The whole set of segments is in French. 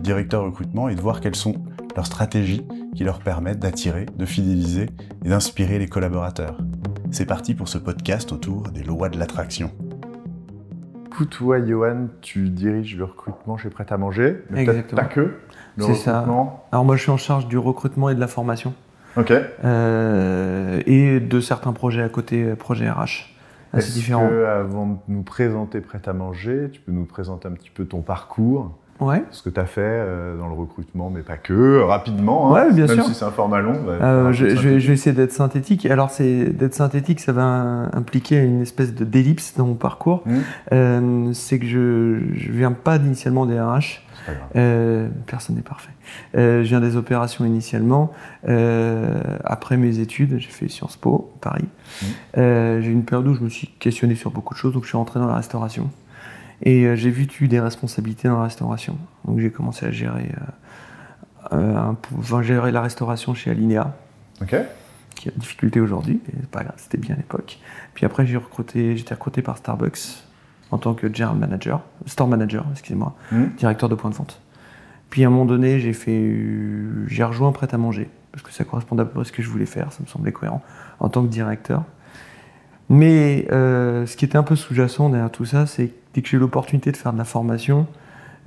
directeurs recrutement et de voir quelles sont leurs stratégies qui leur permettent d'attirer, de fidéliser et d'inspirer les collaborateurs. C'est parti pour ce podcast autour des lois de l'attraction. Toi, Johan, tu diriges le recrutement chez Prêt à Manger, mais Exactement. pas que. C'est ça. Alors moi je suis en charge du recrutement et de la formation Ok. euh, et de certains projets à côté, euh, projets RH. assez Est-ce que, avant de nous présenter Prêt à Manger, tu peux nous présenter un petit peu ton parcours, Ouais. ce que tu as fait euh, dans le recrutement, mais pas que, rapidement. hein, Ouais, bien même sûr. si c'est un format long. bah, Euh, je, vais, essayer d'être synthétique. Alors d'être synthétique, ça va impliquer une espèce de d'ellipse dans mon parcours. Hmm. Euh, c'est que je je viens pas initialement des RH. Personne n'est parfait. Je viens des opérations initialement. Après mes études, j'ai fait Sciences Po, Paris. Euh, j'ai eu une période où je me suis questionné sur beaucoup de choses, donc je suis rentré dans la restauration. Et euh, j'ai vu tu des responsabilités dans la restauration. Donc j'ai commencé à gérer, euh, euh, un enfin, gérer la restauration chez Alinea, Ok. qui a des difficultés aujourd'hui, mais c'est pas grave, c'était bien à l'époque. Puis après, j'ai recruté, j'étais recruté par Starbucks en tant que general manager, store manager, excusez-moi, Hmm. directeur de point de vente. Puis à un moment donné, j'ai fait, j'ai rejoint Prêt à manger parce que ça correspondait à peu près à ce que je voulais faire, ça me semblait cohérent en tant que directeur. Mais euh, ce qui était un peu sous-jacent derrière tout ça, c'est que dès que j'ai eu l'opportunité de faire de la formation,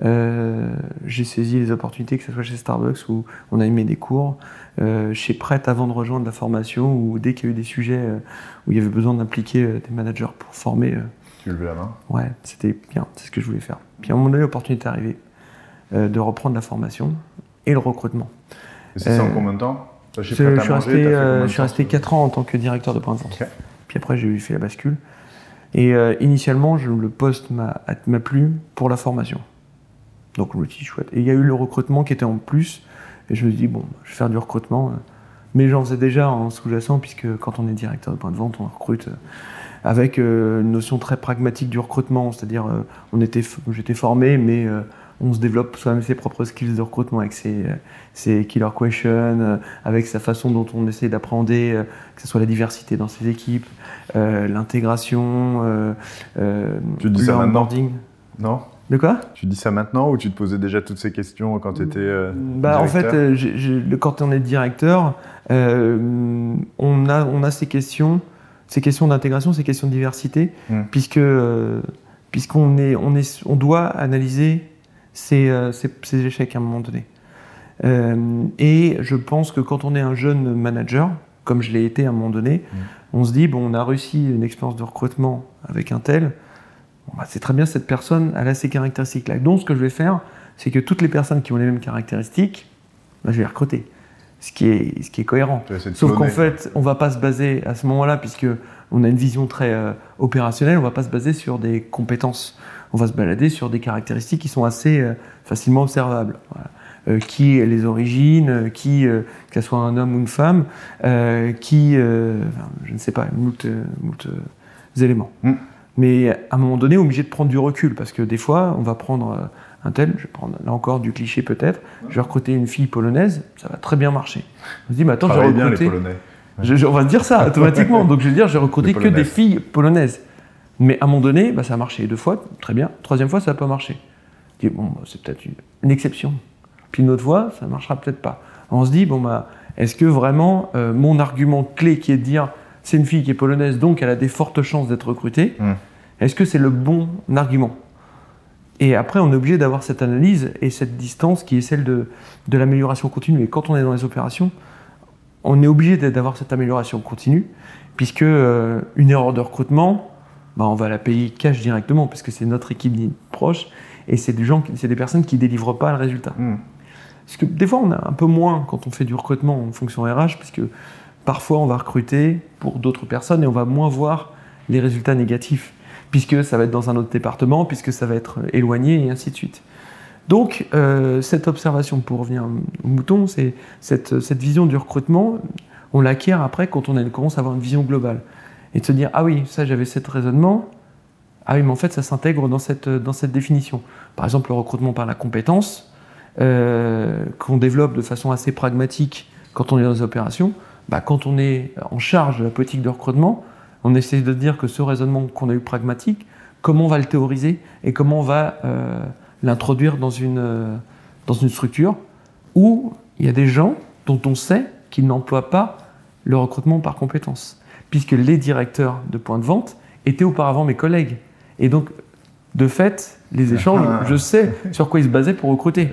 euh, j'ai saisi les opportunités, que ce soit chez Starbucks où on a aimé des cours, euh, chez Prêt avant de rejoindre la formation, ou dès qu'il y a eu des sujets euh, où il y avait besoin d'impliquer euh, des managers pour former, Tu lèves la main. Ouais, c'était bien, c'est ce que je voulais faire. Puis à un moment donné, l'opportunité est arrivée de reprendre la formation et le recrutement. Et c'est ça en combien de temps? Je, suis Manger, resté, je suis resté 4 ans en tant que directeur de point de vente. Ok. Puis après, j'ai fait la bascule. Et euh, initialement, le poste m'a plu pour la formation. Donc je me suis dit, chouette. Et il y a eu le recrutement qui était en plus. Et je me suis dit, bon, je vais faire du recrutement. Mais j'en faisais déjà en sous-jacent, puisque quand on est directeur de point de vente, on recrute euh, avec euh, une notion très pragmatique du recrutement. C'est-à-dire, on j'étais formé, mais on se développe soi-même ses propres skills de recrutement avec ses, euh, ses killer questions, euh, avec sa façon dont on essaie d'appréhender, euh, que ce soit la diversité dans ses équipes, euh, l'intégration, euh, euh, Tu dis ça maintenant l'onboarding. Non De quoi? Tu dis ça maintenant ou tu te posais déjà toutes ces questions quand tu étais. Bah, en fait, euh, quand on est directeur, euh, on, a, on a ces questions, ces questions d'intégration, ces questions de diversité, Mm. puisque euh, puisqu'on est, on est, on doit analyser ces, euh, ces- échecs à un moment donné. Euh, et je pense que quand on est un jeune manager, comme je l'ai été à un moment donné, Mm. on se dit bon, on a réussi une expérience de recrutement avec un tel. Bon, bah, c'est très bien, cette personne, elle a ces caractéristiques-là. Donc, ce que je vais faire, c'est que toutes les personnes qui ont les mêmes caractéristiques, bah, je vais les recruter. Ce qui est, ce qui est cohérent. Sauf qu'en fait, on va pas se baser à ce moment-là, puisque on a une vision très euh, opérationnelle, on va pas se baser sur des compétences. On va se balader sur des caractéristiques qui sont assez euh, facilement observables. Voilà. Euh, qui est les origines, qui, euh, que ce soit un homme ou une femme, euh, qui, enfin, je ne sais pas, moult, moult, éléments. Mm. Mais à un moment donné, on est obligé de prendre du recul, parce que des fois, on va prendre un tel, je vais prendre là encore du cliché peut-être, je vais recruter une fille polonaise, ça va très bien marcher. On se dit, mais attends, je vais Travaille bien les recruter. Polonais. Je- je- on va se dire ça automatiquement. Donc je vais dire, j'ai recruté que des filles polonaises. Mais à un moment donné, bah, ça a marché deux fois, très bien. Troisième fois, ça n'a pas marché. Je dis, bon, bah, c'est peut-être une, une exception. Puis une autre fois, ça ne marchera peut-être pas. On se dit, bon, bah, est-ce que vraiment euh, mon argument clé qui est de dire, c'est une fille qui est polonaise, donc elle a des fortes chances d'être recrutée, Mm. est-ce que c'est le bon argument? Et après, on est obligé d'avoir cette analyse et cette distance qui est celle de, de l'amélioration continue. Et quand on est dans les opérations, on est obligé d'avoir cette amélioration continue, puisque euh, une erreur de recrutement, bah, on va la payer cash directement, parce que c'est notre équipe proche, et c'est des gens, qui- c'est des personnes qui délivrent pas le résultat. Hmm. Parce que des fois, on a un peu moins quand on fait du recrutement en fonction RH, puisque parfois on va recruter pour d'autres personnes et on va moins voir les résultats négatifs, puisque ça va être dans un autre département, puisque ça va être éloigné et ainsi de suite. Donc, euh, cette observation, pour revenir au mouton, c'est cette, cette vision du recrutement, on l'acquiert après quand on commence à avoir une vision globale. Et de se dire, ah oui, ça j'avais cet raisonnement, ah oui, mais en fait ça s'intègre dans cette, dans cette définition. Par exemple, le recrutement par la compétence, euh, qu'on développe de façon assez pragmatique quand on est dans les opérations, bah, quand on est en charge de la politique de recrutement, on essaie de dire que ce raisonnement qu'on a eu pragmatique, comment on va le théoriser et comment on va euh, l'introduire dans une, euh, dans une structure où il y a des gens dont on sait qu'ils n'emploient pas le recrutement par compétence, puisque les directeurs de points de vente étaient auparavant mes collègues. Et donc, de fait, les échanges, je sais sur quoi ils se basaient pour recruter.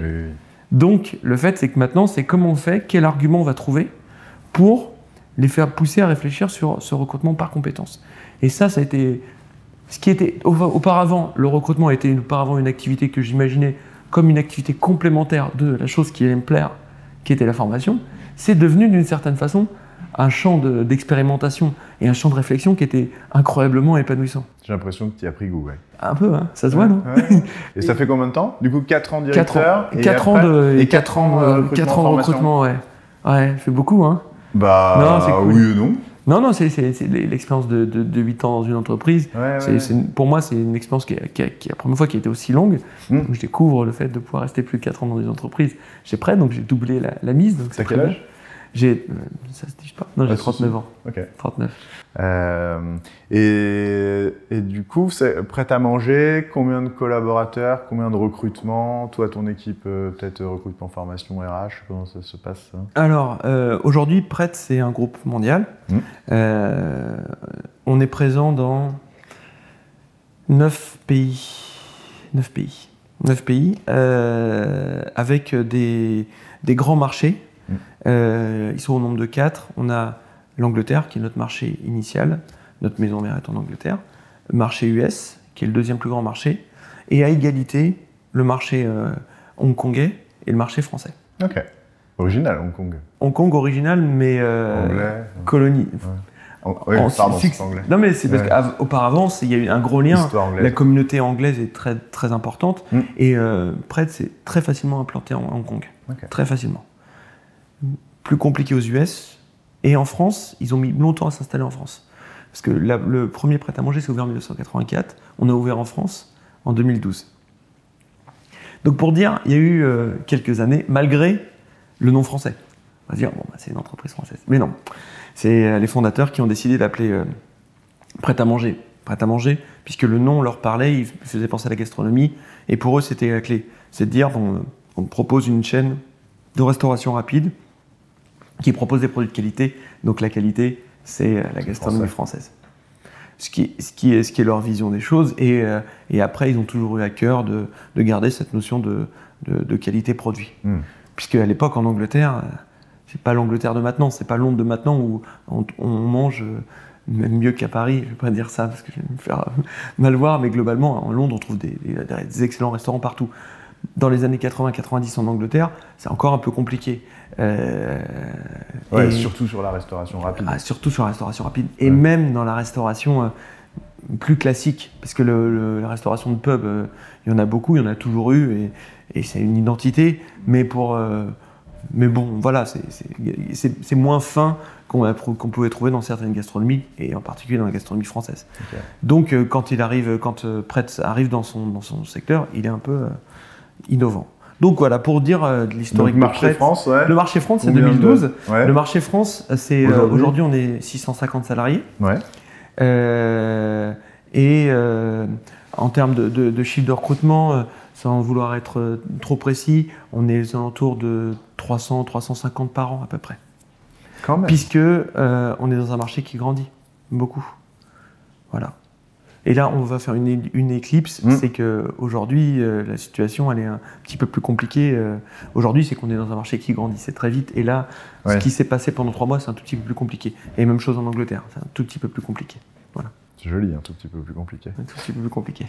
Donc, le fait, c'est que maintenant, c'est comment on fait, quel argument on va trouver pour les faire pousser à réfléchir sur ce recrutement par compétence. Et ça, ça a été. Ce qui était. Auparavant, le recrutement était auparavant une activité que j'imaginais comme une activité complémentaire de la chose qui allait me plaire, qui était la formation. C'est devenu d'une certaine façon un champ d'expérimentation et un champ de réflexion qui était incroyablement épanouissant. J'ai l'impression que tu as pris goût, ouais. Un peu, hein, ça se voit, non? Et ça fait combien de temps? Du coup, 4 ans directeur 4 ans, et 4 ans de, et 4 ans, de, 4 ans de recrutement, ouais. Ouais, fait beaucoup, hein. Bah, non, cool. oui ou non non, non, c'est l'expérience de, de, 8 ans dans une entreprise. pour moi, c'est une expérience qui, qui, la première fois qui a été aussi longue. Hmm. je découvre le fait de pouvoir rester plus de 4 ans dans une entreprise. J'ai prêt, donc j'ai doublé la, la mise. C'est quel âge? J'ai. Euh, ça se dit pas? Non, j'ai 39 ans. Ok. 39. Euh, et, et, du coup, c'est prêt à manger Combien de collaborateurs Combien de recrutements Toi, ton équipe, euh, peut-être recrutement, formation, RH Comment ça se passe Alors, aujourd'hui, Prête, c'est un groupe mondial. Mmh. on est présent dans 9 pays. 9 pays. 9 pays, avec des, des grands marchés euh, ils sont au nombre de quatre. On a l'Angleterre, qui est notre marché initial. Notre maison mère est en Angleterre. Le marché US, qui est le deuxième plus grand marché. Et à égalité, le marché euh, hongkongais et le marché français. Ok. Original, Hong Kong. Hong Kong original, mais euh, anglais, colonie. Oui, pardon, c'est anglais. Non, mais c'est parce qu'auparavant, il y a eu un gros lien. La communauté anglaise est très, très importante mm. et euh, Prête s'est très facilement implanté en Hong Kong. Très facilement plus compliqué aux US. Et en France, ils ont mis longtemps à s'installer en France. Parce que le premier prêt-à-manger s'est ouvert en 1984. On a ouvert en France en 2012. Donc pour dire, il y a eu euh, quelques années, malgré le nom français. On va dire, bon, bah, c'est une entreprise française. Mais non, c'est euh, les fondateurs qui ont décidé d'appeler euh, prêt-à-manger. Prêt-à-manger, puisque le nom leur parlait, ils faisaient penser à la gastronomie. Et pour eux, c'était la clé. C'est de dire, on propose une chaîne de restauration rapide qui propose des produits de qualité. Donc la qualité, c'est euh, la gastronomie française. Ce qui, ce, qui est, ce qui est leur vision des choses. Et, euh, et après, ils ont toujours eu à cœur de, de garder cette notion de, de, qualité produit. Hmm. Puisque à l'époque, en Angleterre, euh, c'est pas l'Angleterre de maintenant, c'est pas Londres de maintenant où on, mange même mieux qu'à Paris. Je vais pas dire ça parce que je vais me faire mal voir, mais globalement, en Londres, on trouve des, des excellents restaurants partout dans les années 80-90 en Angleterre, c'est encore un peu compliqué. Euh, surtout sur la restauration rapide. Ah, surtout sur la restauration rapide. Et même dans la restauration euh, plus classique, parce que la restauration de pub, euh, il y en a beaucoup, il y en a toujours eu, et, c'est une identité, mais pour... mais bon, voilà, c'est moins fin qu'on pouvait trouver dans certaines gastronomies, et en particulier dans la gastronomie française. Donc, quand il arrive, quand Pretz arrive dans son, dans son secteur, il est un peu innovant. Donc voilà, pour dire euh, l'historique de marché France, ouais. Le marché France, c'est 2012. Le marché France, c'est euh, aujourd'hui, on est 650 salariés. Ouais. Euh, et en termes de, de, chiffre de recrutement, sans vouloir être trop précis, on est aux alentours de 300, 350 par an à peu près. Quand même. Puisque on est dans un marché qui grandit beaucoup. Voilà. Et là, on va faire une, une éclipse, mmh. c'est qu'aujourd'hui, euh, la situation, elle est un petit peu plus compliquée. Euh, aujourd'hui, c'est qu'on est dans un marché qui grandissait très vite. Et là, ce qui s'est passé pendant trois mois, c'est un tout petit peu plus compliqué. Et même chose en Angleterre, c'est un tout petit peu plus compliqué. C'est joli, un tout petit peu plus compliqué. Un tout petit peu plus compliqué.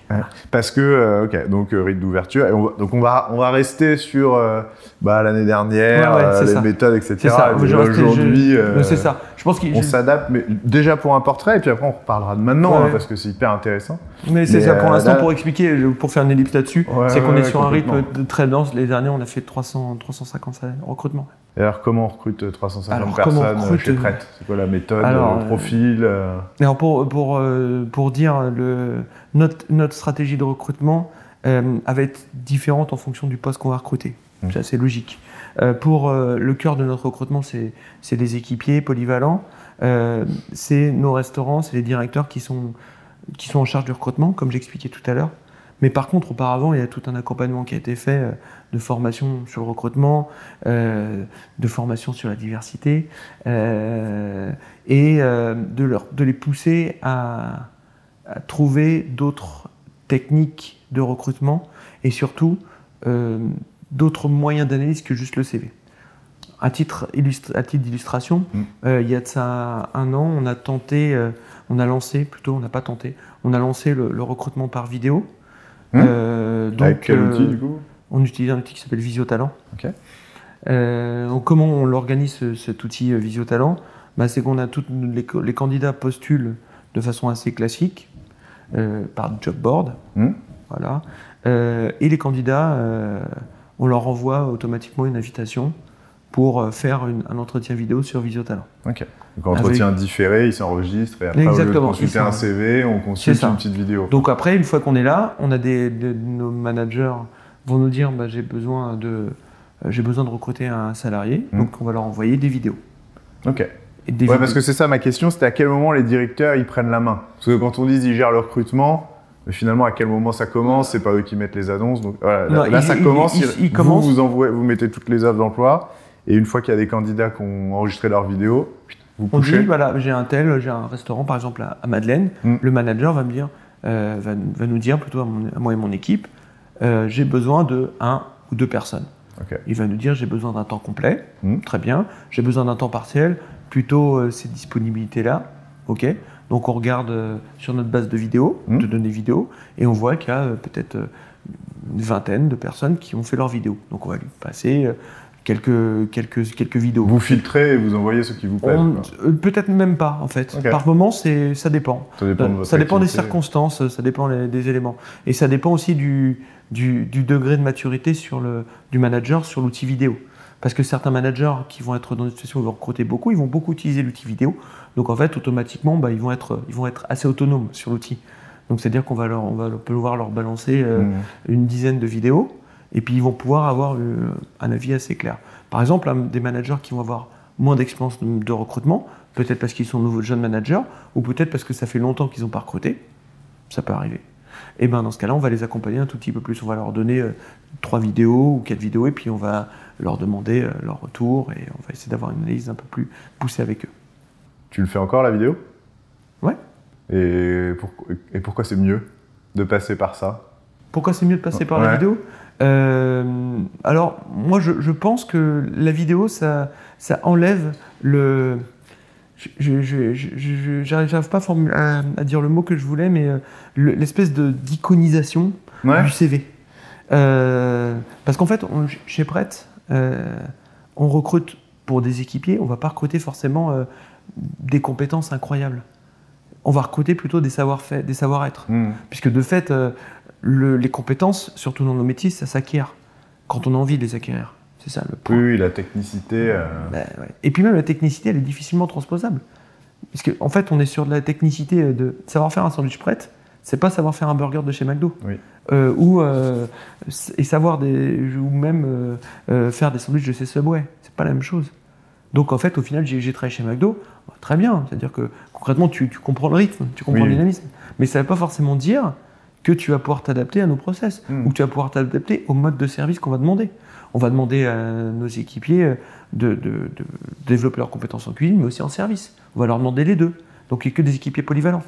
Parce que, euh, ok, donc euh, rythme d'ouverture. Et on va- donc on va, on va rester sur euh, bah, l'année dernière, Ouais, euh, les ça. méthodes, etc. C'est ça. Aujourd'hui, c'est ça. Je pense qu'il. on je- s'adapte, mais déjà pour un portrait, et puis après on reparlera de maintenant, hein, parce que c'est hyper intéressant. Mais c'est ça pour l'instant là- pour expliquer, pour faire une ellipse là-dessus, c'est qu'on est sur un rythme de très dense. Les derniers, on a fait 300, 350 recrutements. Et alors comment on recrute 350 Alors, comment personnes on euh, recrute, chez euh, Prête C'est quoi la méthode, Alors, le euh, profil euh, Alors pour, pour, euh, pour dire, le, notre, notre stratégie de recrutement euh, va être différente en fonction du poste qu'on va recruter. Mm. C'est logique. Euh, pour euh, le cœur de notre recrutement, c'est des équipiers polyvalents. Euh, c'est nos restaurants, c'est les directeurs qui sont, qui sont en charge du recrutement, comme j'expliquais tout à l'heure. Mais par contre, auparavant, il y a tout un accompagnement qui a été fait euh, de formation sur le recrutement, euh, de formation sur la diversité, euh, et euh, de, leur, de les pousser à, à trouver d'autres techniques de recrutement et surtout d'autres moyens d'analyse que juste le CV. À titre, illustre- à titre d'illustration, Mm. euh, il y a de ça un an, on a tenté, euh, on a lancé, plutôt on n'a pas tenté, on a lancé le, le recrutement par vidéo. Mm. Euh, donc, Avec quel outil du coup on utilise un outil qui s'appelle Visiotalent. Ok. Euh, comment on l'organise ce- cet outil euh, Visiotalent? Bah, C'est qu'on a tous les, candidats postulent de façon assez classique euh, par job board, Hmm. voilà. Euh, et les candidats, on leur envoie automatiquement une invitation pour faire une- un entretien vidéo sur Visiotalent. Ok. Donc entretien différé, il s'enregistre et après au lieu de Exactement, consulter un CV, on consulte une petite vidéo. Donc après, une fois qu'on est là, on a des, de- nos managers vont nous dire bah, j'ai besoin de euh, j'ai besoin de recruter un salarié, Hmm. donc on va leur envoyer des vidéos. Ok. Et des Ouais, vidéos- parce que c'est ça ma question, c'était à quel moment les directeurs ils prennent la main? Parce que quand on dit ils gèrent le recrutement, mais finalement à quel moment ça commence? C'est pas eux qui mettent les annonces. Donc voilà, là, ça commence. il- vous, vous envoyez, vous mettez toutes les offres d'emploi et une fois qu'il y a des candidats qui ont enregistré leur vidéo, vous On dit, poussez. voilà, j'ai un tel, j'ai un restaurant par exemple à, à Madeleine, Mm. le manager va me dire, euh, va, va nous dire plutôt à, mon- à moi et mon équipe, euh, j'ai besoin de un ou deux personnes. Il va nous dire, j'ai besoin d'un temps complet, Mm. très bien, j'ai besoin d'un temps partiel, plutôt euh, ces disponibilités-là, ok Donc on regarde euh, sur notre base de vidéos, Mm. de données vidéo, et on voit qu'il y a peut-être une vingtaine de personnes qui ont fait leur vidéo. Donc on va lui passer quelques, quelques, quelques vidéos. Vous filtrez et vous envoyez ceux qui vous euh, Peut-être même pas, en fait. Par moment, ça dépend. Ça dépend de ça dépend des circonstances, ça dépend les- des éléments. Et ça dépend aussi du, du, du degré de maturité sur le, du manager sur l'outil vidéo. Parce que certains managers qui vont être dans une situation où ils vont recruter beaucoup, ils vont beaucoup utiliser l'outil vidéo. Donc en fait, automatiquement, bah, ils, vont être, ils vont être assez autonomes sur l'outil. Donc c'est-à-dire qu'on va, leur, on va pouvoir leur balancer euh, Mm. une dizaine de vidéos, et puis ils vont pouvoir avoir euh, un avis assez clair. Par exemple, des managers qui vont avoir moins d'expérience de, de recrutement, peut-être parce qu'ils sont nouveaux jeunes managers, ou peut-être parce que ça fait longtemps qu'ils n'ont pas recruté, ça peut arriver. Et ben dans ce cas-là, on va les accompagner un tout petit peu plus. On va leur donner euh, trois vidéos ou quatre vidéos, et puis on va leur demander euh, leur retour, et on va essayer d'avoir une analyse un peu plus poussée avec eux. Tu le fais encore la vidéo? Ouais. Et, pour- et pourquoi c'est mieux de passer par ça? Pourquoi c'est mieux de passer par la vidéo? Euh, Alors, moi, je, je pense que la vidéo, ça, ça enlève le. J'arrive pas à, à- dire le mot que je voulais, mais euh, le- l'espèce de d'iconisation Ouais. du CV. Euh, parce qu'en fait, on- chez Prête, euh, on recrute pour des équipiers, on va pas recruter forcément euh, des compétences incroyables. On va recruter plutôt des savoir-faire, des savoir-être. Mm. Puisque de fait, le- les compétences, surtout dans nos métiers, ça s'acquiert quand on a envie de les acquérir. C'est ça le point. Oui, la technicité. euh, Ben, ouais. Et puis même la technicité, elle est difficilement transposable. Parce qu'en en fait, on est sur de la technicité euh, de savoir faire un sandwich prête, c'est pas savoir faire un burger de chez McDo. Oui. Euh, ou, euh, et savoir des, ou même faire des sandwichs de chez Subway. C'est pas la même chose. Donc en fait, au final, j'ai travaillé chez McDo, bah, très bien. C'est-à-dire que concrètement, tu, tu comprends le rythme, tu comprends Oui. le dynamisme. Mais ça ne veut pas forcément dire que tu vas pouvoir t'adapter à nos process Mm. ou que tu vas pouvoir t'adapter au mode de service qu'on va demander. On va demander à nos équipiers euh, de, de- de développer leurs compétences en cuisine, mais aussi en service. On va leur demander les deux. Donc il n'y a que des équipiers polyvalents.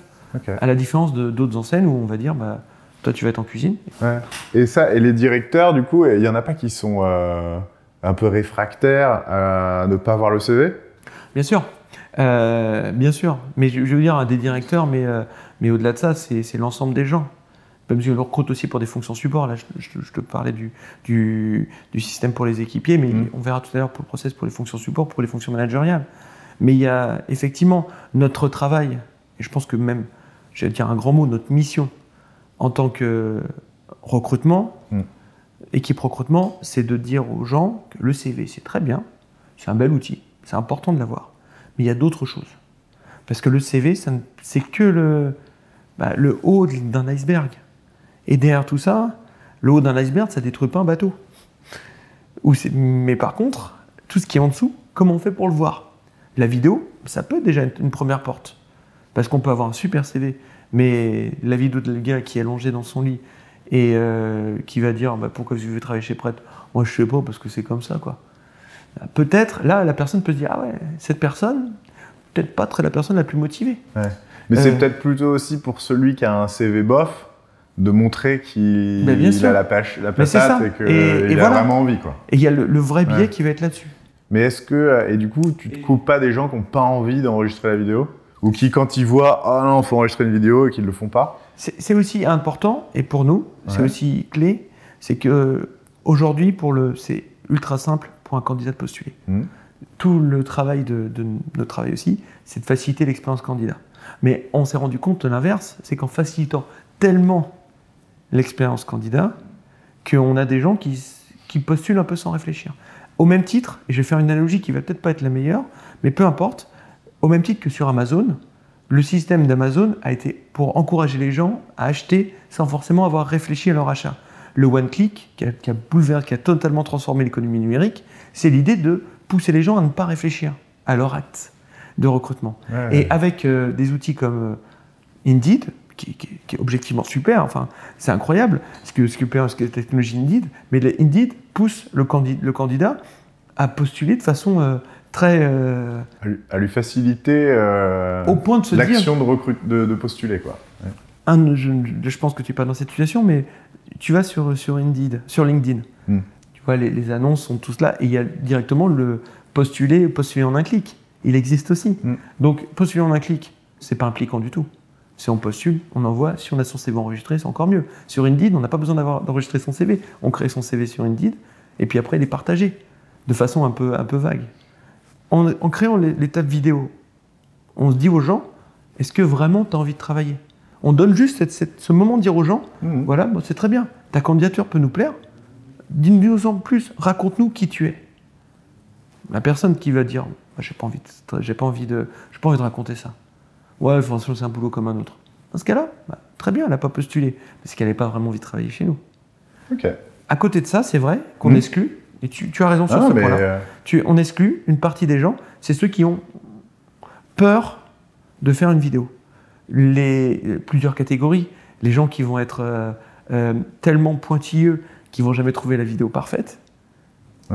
À la différence de- d'autres enseignes où on va dire, bah, toi tu vas être en cuisine. Ouais. Et ça, et les directeurs, du coup, il y en a pas qui sont euh, un peu réfractaires à ne pas voir le CV Bien sûr, Euh, bien sûr. Mais je, je veux dire, des directeurs, mais, euh, Mais au-delà de ça, c'est l'ensemble des gens. Même si je le recrute aussi pour des fonctions support. Là, je, je- je te parlais du, du, du système pour les équipiers, mais Mm. on verra tout à l'heure pour le process pour les fonctions support, pour les fonctions managériales. Mais il y a effectivement notre travail, et je pense que même, j'allais dire un grand mot, notre mission en tant que recrutement, Mm. équipe recrutement, c'est de dire aux gens que le CV, c'est très bien, c'est un bel outil, c'est important de l'avoir. Mais il y a d'autres choses. Parce que le CV, c'est que le, bah, le haut d'un iceberg. Et derrière tout ça, le haut d'un iceberg, ça détruit pas un bateau. Ou mais par contre, tout ce qui est en dessous, comment on fait pour le voir? La vidéo, ça peut déjà être une première porte. Parce qu'on peut avoir un super CV, mais la vidéo de le gars qui est allongé dans son lit et euh, qui va dire bah, pourquoi vous voulez travailler chez Prête Moi, je sais pas, parce que c'est comme ça, quoi. Peut-être, là, la personne peut se dire ah ouais, cette personne, peut-être pas très la personne la plus motivée. Mais c'est Euh. peut-être plutôt aussi pour celui qui a un CV bof de montrer qu'il il a la, pêche, la patate et qu'il a voilà. vraiment envie. Quoi. Et il y a le, le vrai biais Ouais. qui va être là-dessus. Mais est-ce que, euh, et du coup, tu te coupes pas des gens qui n'ont pas envie d'enregistrer la vidéo? Ou qui, quand ils voient, ah non, faut enregistrer une vidéo et qu'ils le font pas? C'est aussi important, et pour nous, c'est Ouais. aussi clé, c'est que aujourd'hui, pour le, c'est ultra simple pour un candidat de postuler. Mhm. Tout le travail de, de notre travail aussi, c'est de faciliter l'expérience candidat. Mais on s'est rendu compte de l'inverse, c'est qu'en facilitant tellement l'expérience candidat, qu'on a des gens qui, qui postulent un peu sans réfléchir. Au même titre, et je vais faire une analogie qui va peut-être pas être la meilleure, mais peu importe, au même titre que sur Amazon, le système d'Amazon a été pour encourager les gens à acheter sans forcément avoir réfléchi à leur achat. Le one click, qui a, qui a bouleversé, qui a totalement transformé l'économie numérique, c'est l'idée de pousser les gens à ne pas réfléchir à leur acte de recrutement. Et avec euh, des outils comme euh, Indeed, qui, qui- qui est objectivement super, enfin, c'est incroyable ce que, ce que ce que la technologie Indeed, mais Indeed pousse le, candi- le candidat à postuler de façon euh, très. euh, à, lui, faciliter euh, au point de se dire. l'action de, recrute, de, de postuler. Quoi. un, je, pense que tu n'es pas dans cette situation, mais tu vas sur, sur Indeed, sur LinkedIn. Hmm. Tu vois, les, les annonces sont tous là et il y a directement le postuler, postuler en un clic. Il existe aussi. Hmm. Donc, postuler en un clic, c'est pas impliquant du tout. Si on postule, on envoie. Si on a son CV enregistré, c'est encore mieux. Sur Indeed, on n'a pas besoin d'avoir- d'enregistrer son CV. On crée son CV sur Indeed et puis après, il est partagé de façon un peu, un peu vague. En, en créant les- l'étape vidéo, on se dit aux gens est-ce que vraiment tu as envie de travailler? On donne juste cette- cette- ce moment de dire aux gens Mhm. voilà, bon, c'est très bien, ta candidature peut nous plaire, dis-nous en plus, raconte-nous qui tu es. La personne qui va dire Bah, j'ai pas envie de, j'ai pas envie de, j'ai pas envie de raconter ça. Ouais, franchement, c'est un boulot comme un autre. Dans ce cas-là, bah, très bien, elle n'a pas postulé parce qu'elle n'avait pas vraiment envie de travailler chez nous. Ok. À côté de ça, c'est vrai qu'on Mhm. exclut, et tu, tu as raison sur Ah, ce point-là. euh, on exclut une partie des gens, c'est ceux qui ont peur de faire une vidéo. Les, plusieurs catégories. Les gens qui vont être euh, euh, tellement pointilleux qu'ils vont jamais trouver la vidéo parfaite.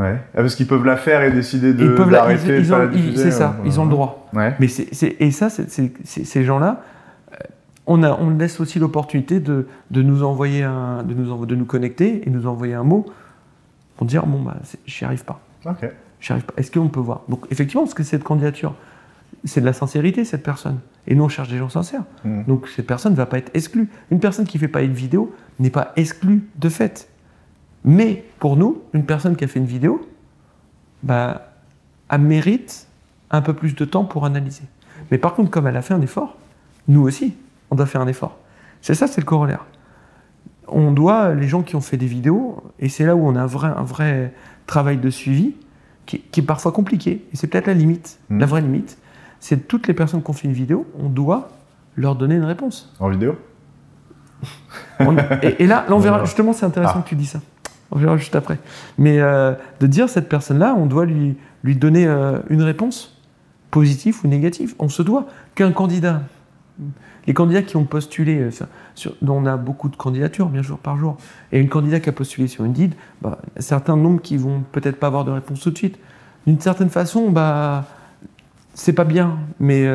Ouais. Ah, parce qu'ils peuvent la faire et décider de ils peuvent la- d'arrêter ils- de ils pas ont- la ils- diffuser, c'est ça, euh, ils ont le droit. Ouais. Mais et ça, ces gens-là, euh, on, a, on laisse aussi l'opportunité de, de nous envoyer un, de nous envo- de nous connecter et nous envoyer un mot pour dire bon bah j'y arrive pas. Ok. J'y arrive pas. Est-ce qu'on peut voir? Donc effectivement, parce que cette candidature, c'est de la sincérité, cette personne. Et nous, on cherche des gens sincères. Mhm. Donc cette personne ne va pas être exclue. Une personne qui fait pas une vidéo n'est pas exclue de fait. Mais pour nous, une personne qui a fait une vidéo, bah, elle mérite un peu plus de temps pour analyser. Mais par contre, comme elle a fait un effort, nous aussi, on doit faire un effort. C'est ça, c'est le corollaire. On doit, les gens qui ont fait des vidéos, et c'est là où on a un vrai, un vrai travail de suivi, qui, qui est parfois compliqué, et c'est peut-être la limite, la vraie limite, c'est toutes les personnes qui ont fait une vidéo, on doit leur donner une réponse. En vidéo? On- et, et là, là, on verra. justement, c'est intéressant Ah. que tu dis ça. On verra juste après. Mais euh, de dire cette personne-là, on doit lui, lui donner euh, une réponse, positive ou négative. On se doit qu'un candidat, les candidats qui ont postulé, euh, dont on a beaucoup de candidatures, bien sûr, par jour, et une candidate qui a postulé sur Indeed, bah, certains nombres qui vont peut-être pas avoir de réponse tout de suite. D'une certaine façon, bah, c'est pas bien, mais,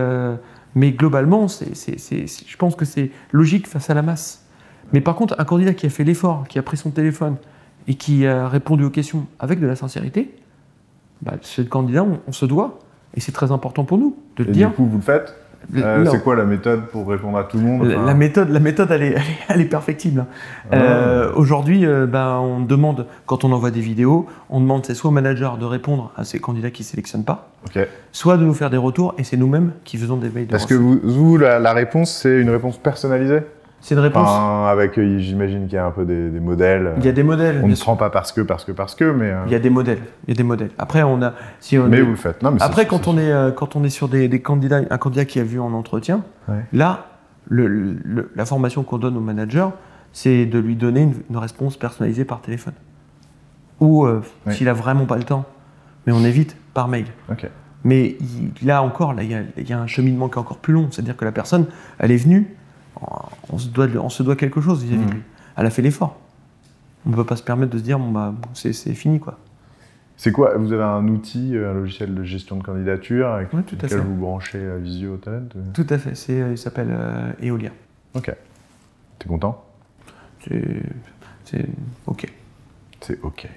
mais globalement, c'est- c'est- c'est- je pense que c'est logique face à la masse. Mais par contre, un candidat qui a fait l'effort, qui a pris son téléphone et qui a répondu aux questions avec de la sincérité, bah, ce candidat, on, on se doit, et c'est très important pour nous de le Et dire. du coup, vous le faites Euh, c'est quoi la méthode pour répondre à tout le monde La, Enfin, la méthode, la méthode, elle est, elle est, elle est perfectible. hein. Ah. Euh, Aujourd'hui, euh, ben, on demande, quand on envoie des vidéos, on demande c'est soit au manager de répondre à ces candidats qui ne sélectionnent pas, soit de nous faire des retours, et c'est nous-mêmes qui faisons des mails de Est-ce que vous, vous, la, la réponse, c'est une réponse personnalisée? C'est une réponse. Enfin, avec, euh, j'imagine qu'il y a un peu des, des modèles. Il y a des modèles. On ne sûr. prend pas parce que, parce que, parce que, mais. euh, Il y a des modèles. Il y a des modèles. Après, on a. Si on mais est- vous le faites. Non, mais Après, quand on est euh, quand on est sur des, des candidats, un candidat qui a vu en entretien, Ouais. là, le- le- la formation qu'on donne au manager, c'est de lui donner une, une réponse personnalisée par téléphone. Ou euh, s'il a vraiment pas le temps, mais on évite par mail. Ok. Mais il- là encore, là, il y, a, il y a un cheminement qui est encore plus long. C'est-à-dire que la personne, elle est venue, on se doit, on se doit quelque chose vis-à-vis de lui. Elle a fait l'effort. On ne peut pas se permettre de se dire, bon, bah, bon, c'est c'est fini, quoi. C'est quoi Vous avez un outil, euh, un logiciel de gestion de candidature avec tout à lequel vous branchez la visio au talent euh Tout à fait. C'est, il s'appelle euh, Eolia. Ok. T'es content? C'est, c'est ok. C'est ok.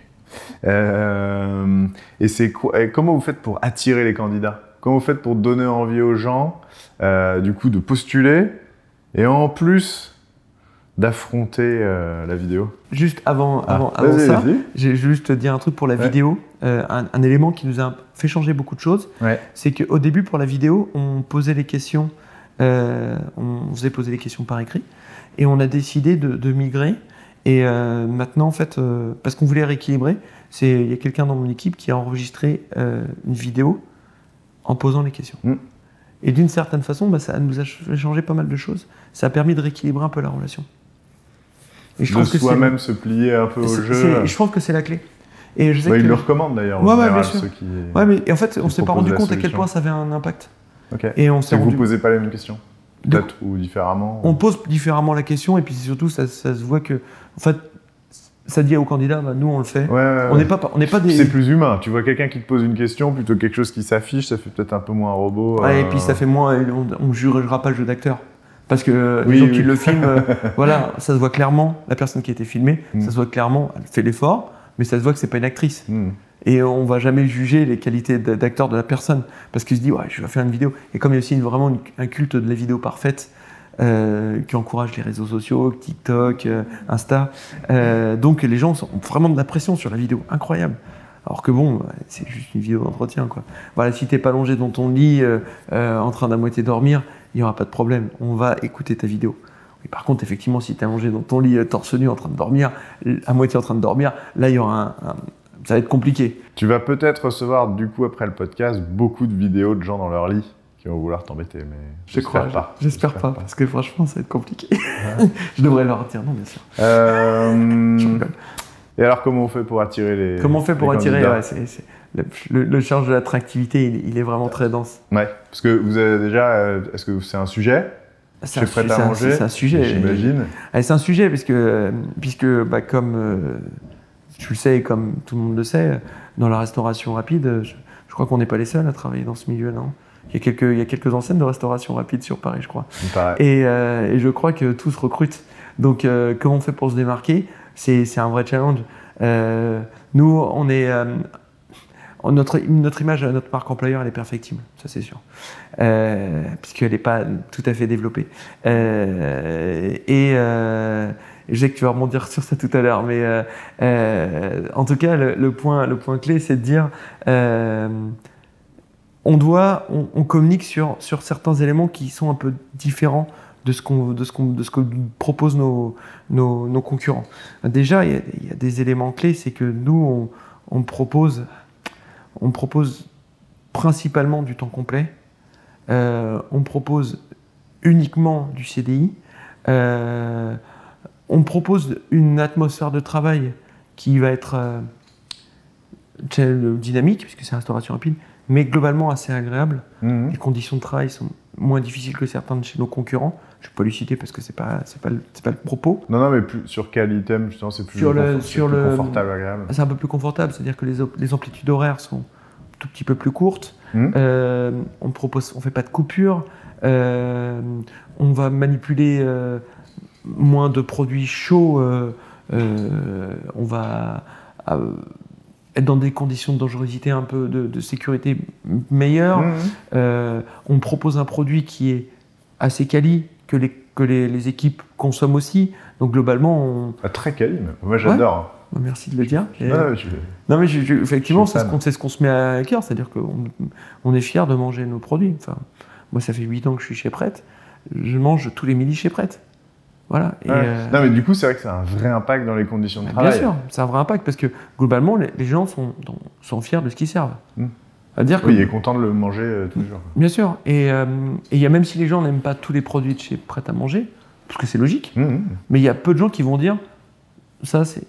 Euh, et c'est quoi et Comment vous faites pour attirer les candidats? Comment vous faites pour donner envie aux gens, euh, du coup, de postuler? Et en plus d'affronter euh, la vidéo Juste avant, Ah, avant, avant vas-y, ça, j'ai juste dire un truc pour la Ouais. vidéo. Euh, un, un élément qui nous a fait changer beaucoup de choses, Ouais. c'est qu'au début, pour la vidéo, on posait les questions, euh, on faisait poser les questions par écrit, et on a décidé de, de migrer. Et maintenant, en fait, parce qu'on voulait rééquilibrer, c'est il y a quelqu'un dans mon équipe qui a enregistré une vidéo en posant les questions. Mm. Et d'une certaine façon, bah, ça nous a changer pas mal de choses. Ça a permis de rééquilibrer un peu la relation. Et de que c'est- soi-même se plier un peu au jeu. Je pense que c'est la clé. Et je sais Bah, que... Ils le recommandent d'ailleurs, Ouais, ouais, général, bien sûr. ceux qui... Ouais, mais et en fait, on qui s'est pas rendu compte à quel point ça avait un impact. Et on s'est que vous rendu... posez pas les mêmes questions De- Peut-être, ou différemment On pose différemment la question et puis surtout, ça, ça se voit que, en fait, ça dit au candidat, bah, nous on le fait. Ouais, ouais, On n'est pas, on n'est pas des. C'est plus humain. Tu vois quelqu'un qui te pose une question plutôt que quelque chose qui s'affiche, ça fait peut-être un peu moins robot. Ouais, et euh, puis ça fait moins. On, on jugera pas le jeu d'acteur. Parce que Oui, les gens oui. qui le filment, euh, voilà, ça se voit clairement, la personne qui a été filmée, Mm. ça se voit clairement, elle fait l'effort, mais ça se voit que c'est pas une actrice. hmm. Et on va jamais juger les qualités d'acteur de la personne parce qu'il se dit ouais je vais faire une vidéo. Et comme il y a aussi une- vraiment une- un culte de la vidéo parfaite euh, qui encourage les réseaux sociaux, TikTok, euh, Insta, euh, donc les gens ont vraiment de la pression sur la vidéo, incroyable. Alors que bon, bah, c'est juste une vidéo d'entretien quoi. Voilà, si t'es pas allongé dans ton lit en train d'à moitié dormir, il y aura pas de problème. On va écouter ta vidéo. Et par contre, effectivement, si tu es allongé dans ton lit, torse nu, en train de dormir, à moitié en train de dormir, là, il y aura un- ça va être compliqué. Tu vas peut-être recevoir, du coup, après le podcast, beaucoup de vidéos de gens dans leur lit qui vont vouloir t'embêter, mais Je crois pas. J'espère pas, parce que franchement, ça va être compliqué. je devrais leur dire non, bien sûr. Euh, Je rigole. et alors, comment on fait pour attirer les Comment on fait pour attirer ouais, c'est- c'est- le, le- le charge de l'attractivité, il, il est vraiment très dense. Ouais, parce que vous avez déjà. euh, Est-ce que c'est un sujet C'est un, prêt à manger c'est un sujet. J'imagine. Ah, C'est un sujet parce que, puisque bah, comme euh, tu le sais et comme tout le monde le sait, dans la restauration rapide, je, je crois qu'on n'est pas les seuls à travailler dans ce milieu-là. Il y, a quelques, il y a quelques enseignes de restauration rapide sur Paris, je crois. Et, euh, et je crois que tous recrutent. Donc, euh, comment on fait pour se démarquer? C'est un vrai challenge. Euh, nous, on est. notre, notre image, notre marque employeur, elle est perfectible, ça c'est sûr. Puisqu'elle n'est pas tout à fait développée. Et je sais que tu vas rebondir sur ça tout à l'heure, mais en tout cas, le, le point, le point clé, c'est de dire. On communique sur, sur certains éléments qui sont un peu différents de ce, que proposent nos, concurrents. Déjà, il y, a, des éléments clés, c'est que nous, on, on propose, on propose principalement du temps complet, Euh, on propose uniquement du CDI, Euh, on propose une atmosphère de travail qui va être euh, dynamique, puisque c'est restauration rapide, mais globalement assez agréable. Mhm. Les conditions de travail sont moins difficiles que certains de chez nos concurrents. Je ne vais pas les citer parce que ce n'est pas, c'est pas, le- c'est pas le propos. Non, non, mais plus, sur quel item, justement, c'est plus, Sur le- confort- c'est sur plus le- confortable, agréable C'est un peu plus confortable, c'est-à-dire que les, amplitudes horaires sont un tout petit peu plus courtes. Mhm. Euh, on on fait pas de coupure. Euh, on va manipuler euh, moins de produits chauds. on va être dans des conditions de dangerosité un peu de, de sécurité meilleures. Mhm. Euh, on propose un produit qui est assez quali, que les, que les, les équipes consomment aussi. Donc globalement, on... Ah, très quali, moi j'adore. bah, merci de le dire. Ouais, je- Non mais effectivement, c'est ce ce qu'on se met à cœur, c'est-à-dire qu'on on est fier de manger nos produits. Enfin, moi, ça fait 8 ans que je suis chez Prête, je mange tous les midis chez Prête. Voilà. Et, Ouais. euh, Non, mais du coup, c'est vrai que c'est un vrai impact dans les conditions de bah, travail. bien sûr, c'est un vrai impact parce que globalement, les, les gens sont, dans- sont fiers de ce qu'ils servent. Mm. C'est-à-dire que Oui, il est content de le manger euh, tous les jours. Bien sûr. Et euh, et il y a même si les gens n'aiment pas tous les produits de chez Prêt à manger, parce que c'est logique, Mhm. mais il y a peu de gens qui vont dire ça, c'est-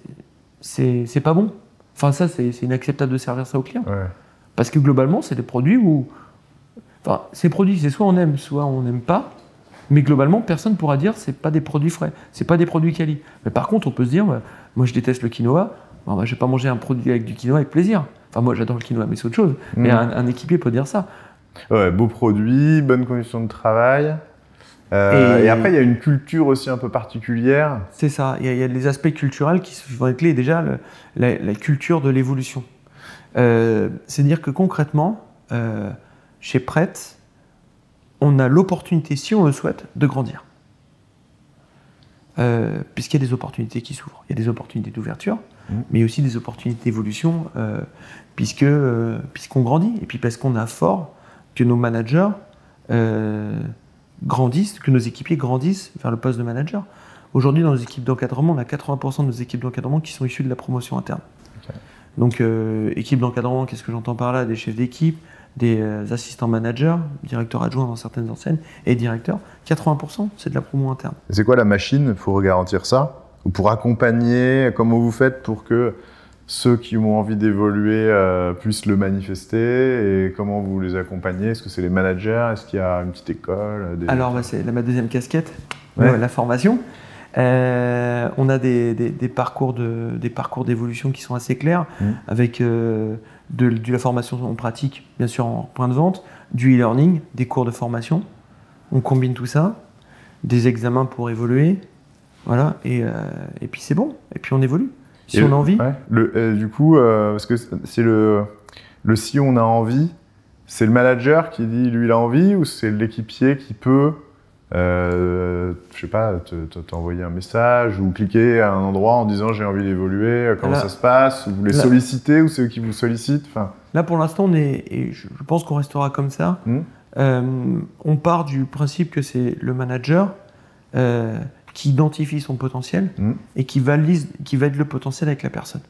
c'est c'est pas bon. Enfin, ça, c'est c'est inacceptable de servir ça aux clients. Ouais. Parce que globalement, c'est des produits où. Enfin, ces produits, c'est soit on aime, soit on n'aime pas. Mais globalement, personne ne pourra dire c'est pas des produits frais, c'est pas des produits quali. Mais par contre, on peut se dire, bah, moi je déteste le quinoa, bon, bah, je vais pas manger un produit avec du quinoa avec plaisir. Enfin, moi j'adore le quinoa, mais c'est autre chose. Mais Mhm. un, un équipier peut dire ça. Ouais, beaux produits, bonnes conditions de travail. Euh, Et- et... après, il y a une culture aussi un peu particulière. C'est ça. Il y, a, il y a les aspects culturels qui vont être clés. Déjà, le- la, la culture de l'évolution. Euh, C'est-à-dire que concrètement, euh, chez Prête, on a l'opportunité, si on le souhaite, de grandir. Euh, Puisqu'il y a des opportunités qui s'ouvrent. Il y a des opportunités d'ouverture, Mhm. mais aussi des opportunités d'évolution, euh, puisque euh, puisqu'on grandit. Et puis parce qu'on a fort que nos managers grandissent, que nos équipiers grandissent vers le poste de manager. Aujourd'hui, dans nos équipes d'encadrement, on a 80% de nos équipes d'encadrement qui sont issues de la promotion interne. Donc, équipe d'encadrement, qu'est-ce que j'entends par là? Des chefs d'équipe, des euh, assistants managers, directeurs adjoints dans certaines enseignes, et directeurs. 80%, c'est de la promo interne. C'est quoi la machine pour garantir ça Ou pour accompagner? Comment vous faites pour que ceux qui ont envie d'évoluer euh, puissent le manifester? Et comment vous les accompagnez? Est-ce que c'est les managers? Est-ce qu'il y a une petite école des- Alors, bah, c'est ma deuxième casquette, Ouais. euh, la formation. Euh, on a des, des- des parcours de- d'évolution qui sont assez clairs, Mhm. avec euh, de, de la formation en pratique, bien sûr en point de vente, du e-learning, des cours de formation. On combine tout ça, des examens pour évoluer, voilà, et, euh, et puis c'est bon, et puis on évolue. Si Et on a envie, ouais. Le- euh, du coup, euh, parce que c'est le, le si on a envie, c'est le manager qui dit lui il a envie ou c'est l'équipier qui peut, euh, je sais pas, te- te- t'envoyer un message ou cliquer à un endroit en disant j'ai envie d'évoluer, euh, comment Là- ça se passe, ou vous les là- sollicitez ou c'est eux qui vous sollicitent. Là, pour l'instant, on est, et je pense qu'on restera comme ça. Mhm. Euh, on part du principe que c'est le manager euh, qui identifie son potentiel Mhm. et qui valide, qui valide le potentiel avec la personne.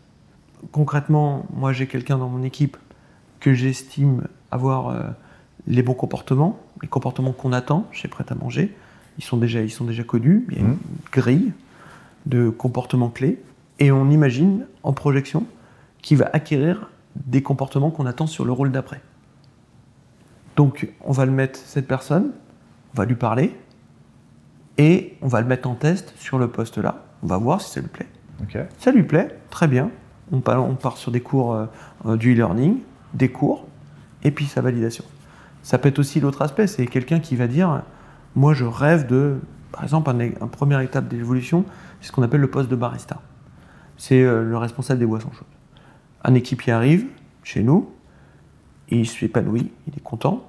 Concrètement, moi, j'ai quelqu'un dans mon équipe que j'estime avoir les bons comportements, les comportements qu'on attend chez Prêt à Manger. Ils sont déjà, ils sont déjà connus. Il y a une grille de comportements clés et on imagine en projection qu'il va acquérir des comportements qu'on attend sur le rôle d'après. Donc, on va le mettre, cette personne, on va lui parler, et on va le mettre en test sur le poste là. On va voir si ça lui plaît. Ça lui plaît, très bien. On part, on part sur des cours euh, du e-learning, des cours, et puis sa validation. Ça peut être aussi l'autre aspect, c'est quelqu'un qui va dire, moi je rêve de, par exemple, un, un première étape d'évolution, c'est ce qu'on appelle le poste de barista. C'est euh, le responsable des boissons chaudes. Un équipier arrive chez nous, et il s'épanouit, il est content.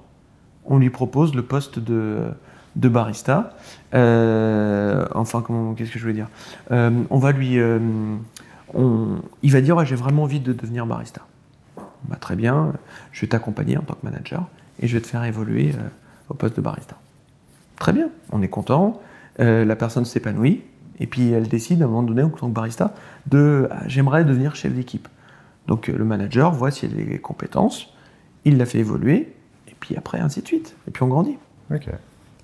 On lui propose le poste de, de barista. Euh, enfin, qu'est-ce que je veux dire? Euh, On va lui, on- il va dire ouais, j'ai vraiment envie de devenir barista. Bah, très bien, je vais t'accompagner en tant que manager et je vais te faire évoluer euh, au poste de barista. Très bien, on est content, euh, la personne s'épanouit et puis elle décide à un moment donné en tant que barista de ah, j'aimerais devenir chef d'équipe. Donc euh, le manager voit si elle a les compétences, il la fait évoluer et puis après ainsi de suite. Et puis on grandit, Ok.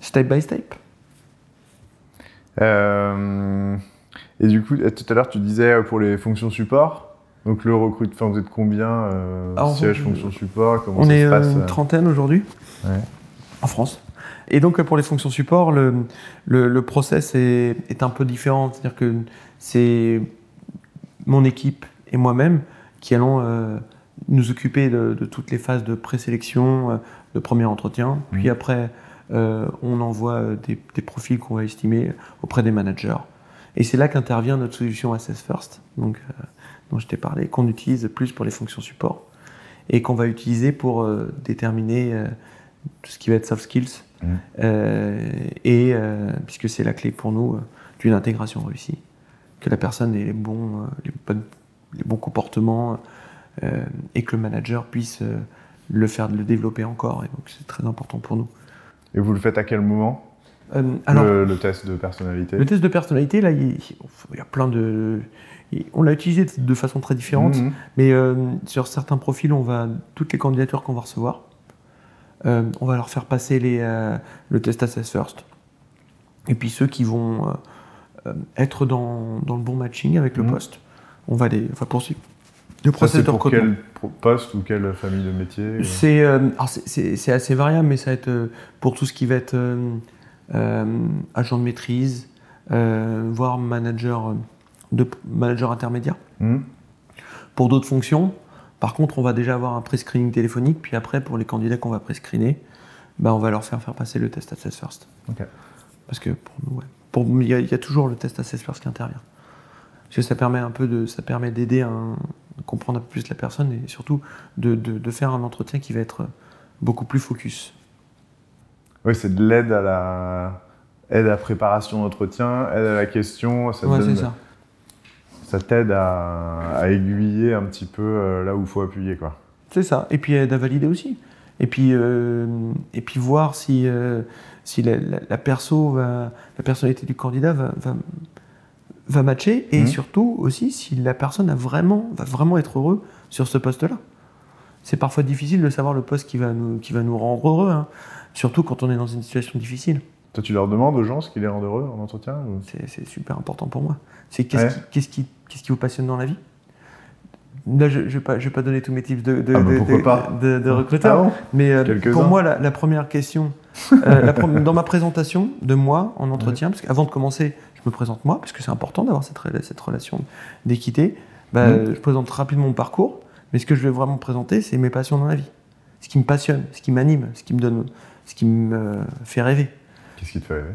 step by step. Euh, et du coup, tout à l'heure, tu disais pour les fonctions support. Donc le recrute, enfin vous êtes combien euh, Alors, siège on- fonction support Comment On ça est se euh, passe une euh trentaine aujourd'hui Ouais. en France. Et donc pour les fonctions support, le, le, le process est, est un peu différent. C'est-à-dire que c'est mon équipe et moi-même qui allons euh, nous occuper de, de toutes les phases de présélection, de premier entretien. Puis après, euh, on envoie des, des profils qu'on va estimer auprès des managers. Et c'est là qu'intervient notre solution Assess First. Donc, euh, dont je t'ai parlé, qu'on utilise plus pour les fonctions support et qu'on va utiliser pour euh, déterminer euh, tout ce qui va être soft skills. Mmh. Et puisque c'est la clé pour nous d'une intégration réussie, que la personne ait les bons, les bonnes- les bons comportements et que le manager puisse le faire, le développer encore. Et donc c'est très important pour nous. Et vous le faites à quel moment? Euh, alors, le, le test de personnalité le test de personnalité, là, il, il y a plein de. On l'a utilisé de façon très différente. Mhm. Mais euh, sur certains profils, on va toutes les candidatures qu'on va recevoir, euh, on va leur faire passer les, le test Assess First. Et puis ceux qui vont être dans, dans le bon matching avec le Mhm. poste, on va les, va poursuivre. Le Ça, process de pour quel poste ou quelle famille de métier C'est assez variable, mais ça va être pour tout ce qui va être agent de maîtrise, euh, voire manager, euh, de, manager intermédiaire. Mhm. Pour d'autres fonctions, par contre, on va déjà avoir un pré-screening téléphonique, puis après, pour les candidats qu'on va pré-screener, bah, on va leur faire faire passer le test Assess First. Parce que pour nous, ouais. Il y, a- il y a toujours le test Assess First qui intervient. Parce que ça permet un peu de, ça permet d'aider à comprendre un peu plus la personne et surtout de, de- de faire un entretien qui va être beaucoup plus focus. Oui, c'est de l'aide à la aide à préparation d'entretien, aide à la question. Ça Ouais, donne- c'est ça. ça t'aide à, à aiguiller un petit peu euh, là où il faut appuyer. Quoi. C'est ça. Et puis aide à valider aussi. Et puis, euh, et puis voir si, euh, si la, la- la perso, va- la personnalité du candidat va, va, va matcher. Et Mhm. surtout aussi si la personne a vraiment, va vraiment être heureux sur ce poste-là. C'est parfois difficile de savoir le poste qui va nous, qui va nous rendre heureux. hein. Surtout quand on est dans une situation difficile. Toi, tu leur demandes aux gens ce qui les rend heureux en entretien ou- C'est super important pour moi. C'est qu'est-ce Ouais. qui, vous passionne dans la vie? Là, je ne vais, pas- donner tous mes tips de, de, Ah bah de- de- recruteur. Ah bon? Mais euh, pour moi, la, la première question, euh, la dans ma présentation de moi en entretien, parce qu'avant de commencer, je me présente moi, parce que c'est important d'avoir cette, rela- cette relation d'équité, bah, Mhm. je présente rapidement mon parcours, mais ce que je vais vraiment présenter, c'est mes passions dans la vie. Ce qui me passionne, ce qui m'anime, ce qui me donne, ce qui me fait rêver. Qu'est-ce qui te fait rêver?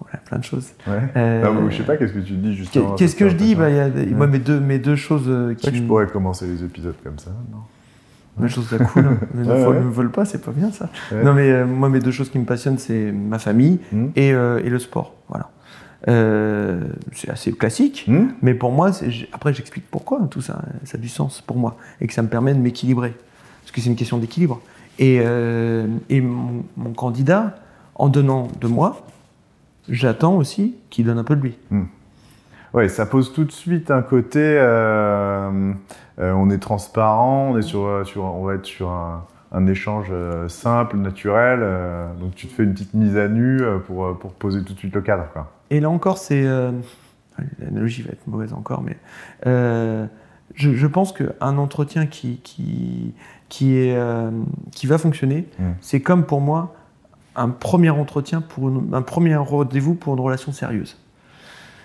Voilà, plein de choses. ouais. Euh, Ah, je sais pas, qu'est-ce que tu dis justement Qu'est-ce que je dis? Bah, il y a des- Ouais. Moi, mes deux, mes deux choses euh, C'est vrai que qui je pourrais commencer les épisodes comme ça. Non? Mes choses là cool. Mais ne Ouais, me vole pas, c'est pas bien ça. Non, mais euh, moi, mes deux choses qui me passionnent, c'est ma famille Hmm. et, euh, et le sport. Voilà. C'est assez classique, Hmm mais pour moi, c'est- après, j'explique pourquoi tout ça, ça a du sens pour moi et que ça me permet de m'équilibrer. Parce que c'est une question d'équilibre. Et, euh, et mon, mon candidat, en donnant de moi, j'attends aussi qu'il donne un peu de lui. Ouais, ça pose tout de suite un côté. euh, euh, on est transparent, on est sur, sur, on va être sur un, un échange simple, naturel. donc tu te fais une petite mise à nu pour, pour poser tout de suite le cadre, quoi. Et là encore, c'est. L'analogie va être mauvaise encore, mais je, je pense qu'un entretien qui, qui, qui, est, euh, qui va fonctionner, Mm. c'est comme pour moi un premier entretien, pour une- un premier rendez-vous pour une relation sérieuse.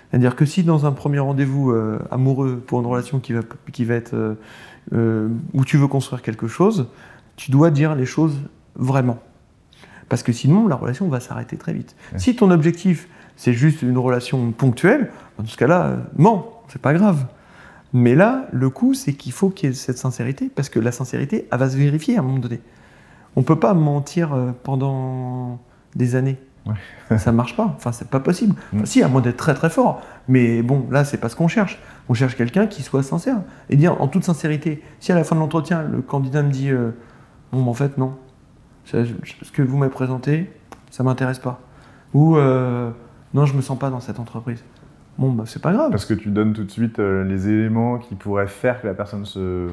C'est-à-dire que si dans un premier rendez-vous euh, amoureux pour une relation qui va, qui va être. euh, où tu veux construire quelque chose, tu dois dire les choses vraiment. Parce que sinon, la relation va s'arrêter très vite. Ouais. Si ton objectif, c'est juste une relation ponctuelle, dans ce cas-là, mens, c'est pas grave. Mais là, le coup, c'est qu'il faut qu'il y ait cette sincérité, parce que la sincérité, elle va se vérifier à un moment donné. On peut pas mentir euh, pendant des années. Ouais. ça marche pas. Enfin, c'est pas possible. Enfin, Mm. si, à moins d'être très très fort. Mais bon, là, c'est pas ce qu'on cherche. On cherche quelqu'un qui soit sincère. Et dire en toute sincérité, si à la fin de l'entretien, le candidat me dit euh, Bon, mais en fait, non. Ce que vous m'avez présenté, ça m'intéresse pas. Ou euh, Non, je me sens pas dans cette entreprise. Bon, bah, c'est pas grave. Parce que tu donnes tout de suite euh, les éléments qui pourraient faire que la personne se.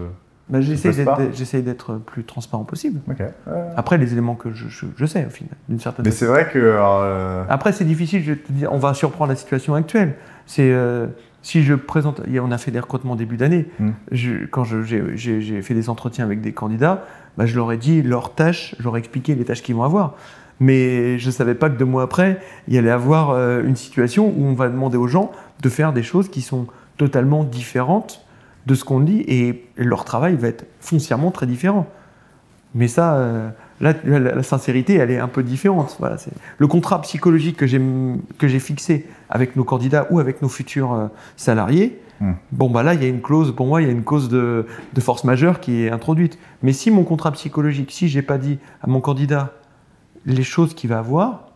Bah, pas d'être d'être plus transparent possible. Ok. Ouais. Après, les éléments que je, je- je sais, au final, d'une certaine Mais c'est vrai que. euh, Après, c'est difficile, je te on va surprendre la situation actuelle. C'est euh, si je présente, on a fait des recrutements début d'année. Mm. Je- Quand j'ai fait des entretiens avec des candidats, bah, je leur ai dit leurs tâches, je leur ai expliqué les tâches qu'ils vont avoir. Mais je ne savais pas que deux mois après, il y allait avoir euh, une situation où on va demander aux gens de faire des choses qui sont totalement différentes de ce qu'on dit et leur travail va être foncièrement très différent. Mais ça, euh, là, la, sincérité, elle est un peu différente. Voilà, c'est le contrat psychologique que j'ai que j'ai fixé avec nos candidats ou avec nos futurs euh, salariés. Hmm. Bon, bah là, il y a une clause, pour moi, il y a une cause de, de force majeure qui est introduite. Mais si mon contrat psychologique, si j'ai pas dit à mon candidat les choses qu'il va avoir,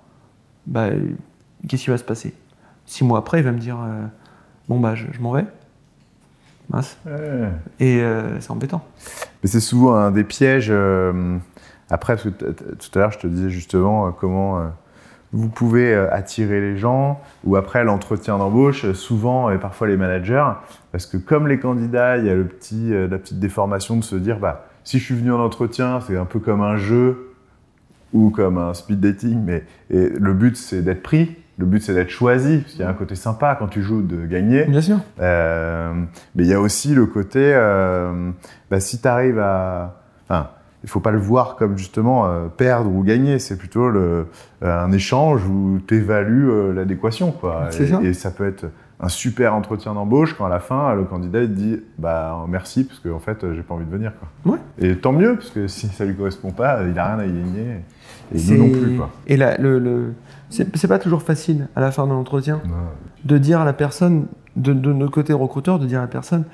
bah, qu'est-ce qui va se passer? Six mois après, il va me dire euh, Bon, bah, je, je m'en vais. Mince. Ouais. Et euh, c'est embêtant. Mais c'est souvent un des pièges. euh, après, parce que tout à l'heure, je te disais justement comment vous pouvez attirer les gens, ou après l'entretien d'embauche, souvent et parfois les managers, parce que comme les candidats, il y a le petit, la petite déformation de se dire, bah, si je suis venu en entretien, c'est un peu comme un jeu ou comme un speed dating, mais et le but c'est d'être pris. Le but, c'est d'être choisi, parce qu'il y a un côté sympa quand tu joues de gagner. Bien sûr. Euh, mais il y a aussi le côté, euh, bah, si tu arrives à... Enfin, il faut pas le voir comme justement euh, perdre ou gagner, c'est plutôt le, un échange où tu évalues l'adéquation. quoi. Et, ça. et ça peut être un super entretien d'embauche quand à la fin, le candidat il te dit bah, merci parce que en fait, j'ai pas envie de venir. Quoi. Ouais. Et tant mieux, parce que si ça lui correspond pas, il a rien à y gagner. Et nous non plus. Quoi. Et là, le, le- c'est c'est pas toujours facile à la fin de l'entretien de dire à la personne, de, de notre côté recruteur, de dire à la personne,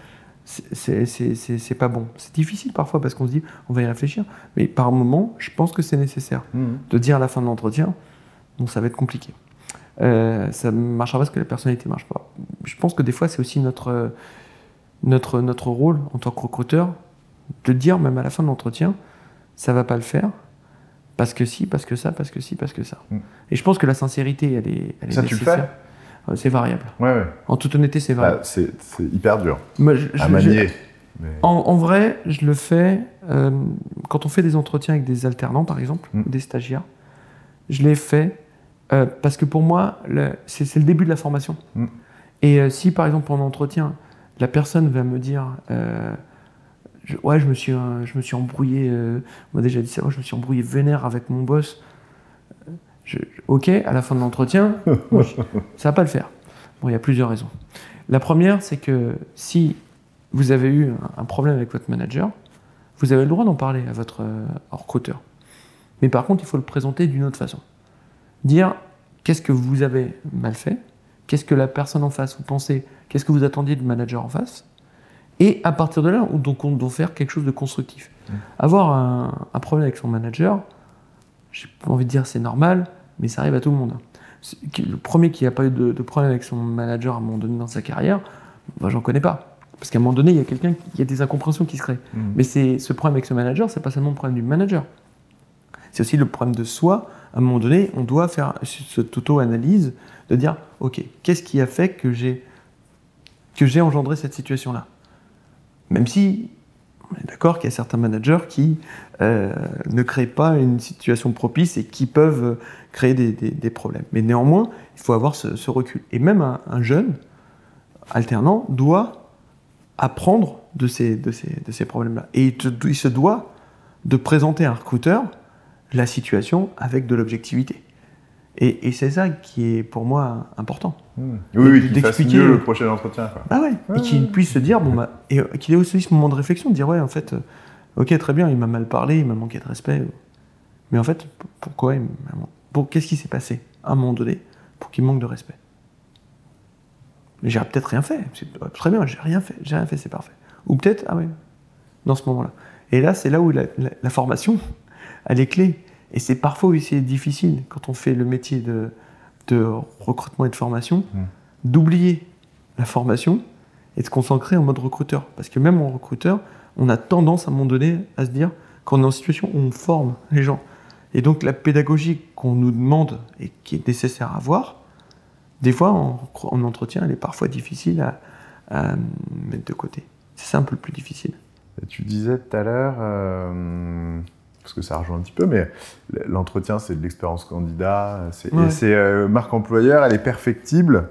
c'est- c'est c'est- c'est- c'est pas bon. C'est difficile parfois parce qu'on se dit, on va y réfléchir. Mais par moment, je pense que c'est nécessaire Mhm. de dire à la fin de l'entretien, bon, ça va être compliqué. Euh, ça ne marchera pas parce que la personnalité ne marche pas. Je pense que des fois, c'est aussi notre, notre, notre rôle en tant que recruteur de dire, même à la fin de l'entretien, ça va pas le faire. Parce que si, parce que ça, parce que si, parce que ça. Mm. Et je pense que la sincérité, elle est, elle est Ça, tu le nécessaire. Euh, C'est variable. Ouais, ouais. En toute honnêteté, c'est variable. Bah, c'est hyper dur je- à je- manier. mais- en, en vrai, je le fais euh, quand on fait des entretiens avec des alternants, par exemple, Mm. ou des stagiaires. Je l'ai fait euh, parce que pour moi, c'est le début de la formation. Mm. Et euh, si, par exemple, en entretien, la personne va me dire je- Ouais, je me suis, euh, je me suis embrouillé, euh, on m'a déjà dit ça, ouais, je me suis embrouillé vénère avec mon boss. Euh, Je- ok, à la fin de l'entretien, je- ça va pas le faire. Bon, il y a plusieurs raisons. La première, c'est que si vous avez eu un- un problème avec votre manager, vous avez le droit d'en parler à votre euh, recruteur. Mais par contre, il faut le présenter d'une autre façon. Dire qu'est-ce que vous avez mal fait, qu'est-ce que la personne en face vous pensez, qu'est-ce que vous attendiez du manager en face, et à partir de là, on, donc on doit faire quelque chose de constructif. Mm. Avoir un, un problème avec son manager, j'ai pas envie de dire c'est normal, mais ça arrive à tout le monde. Le premier qui n'a pas eu de, de problème avec son manager à un moment donné dans sa carrière, bah, j'en connais pas. Parce qu'à un moment donné, il y a quelqu'un, il y a des incompréhensions qui se créent. Mhm. Mais c'est ce problème avec ce manager, c'est pas seulement le problème du manager. C'est aussi le problème de soi. À un moment donné, on doit faire cette auto-analyse de dire, ok, qu'est-ce qui a fait que j'ai que j'ai engendré cette situation-là? Même si on est d'accord qu'il y a certains managers qui euh, ne créent pas une situation propice et qui peuvent créer des, problèmes. Mais néanmoins, il faut avoir ce, recul. Et même un, un jeune alternant doit apprendre de ces, problèmes-là. Et il, il se doit de présenter à un recruteur la situation avec de l'objectivité. Et, et c'est ça qui est pour moi important. Mmh. Oui, oui, qu'il fasse d'expliquer- mieux le prochain entretien. Quoi. Ah ouais, Ouais, et qu'il ouais. puisse se dire, bon, bah, et euh, qu'il ait aussi ce moment de réflexion, de dire, ouais, en fait, euh, ok, très bien, il m'a mal parlé, il m'a manqué de respect. Mais en fait, pourquoi pour, Qu'est-ce qui s'est passé à un moment donné pour qu'il manque de respect? Mais J'ai peut-être rien fait. C'est très bien, j'ai rien fait, j'ai rien fait, c'est parfait. Ou peut-être, ah ouais, dans ce moment-là. Et là, c'est là où la, la- la formation, elle est clé. Et c'est parfois c'est difficile, quand on fait le métier de, de recrutement et de formation, Mm. d'oublier la formation et de se concentrer en mode recruteur. Parce que même en recruteur, on a tendance à un moment donné à se dire qu'on est en situation où on forme les gens. Et donc la pédagogie qu'on nous demande et qui est nécessaire à avoir, des fois en, en entretien, elle est parfois difficile à, à mettre de côté. C'est ça un peu le plus difficile. Et tu disais tout à l'heure, euh, parce que ça rejoint un petit peu, mais l'entretien, c'est de l'expérience candidat. Ouais. Et c'est euh, marque employeur, elle est perfectible.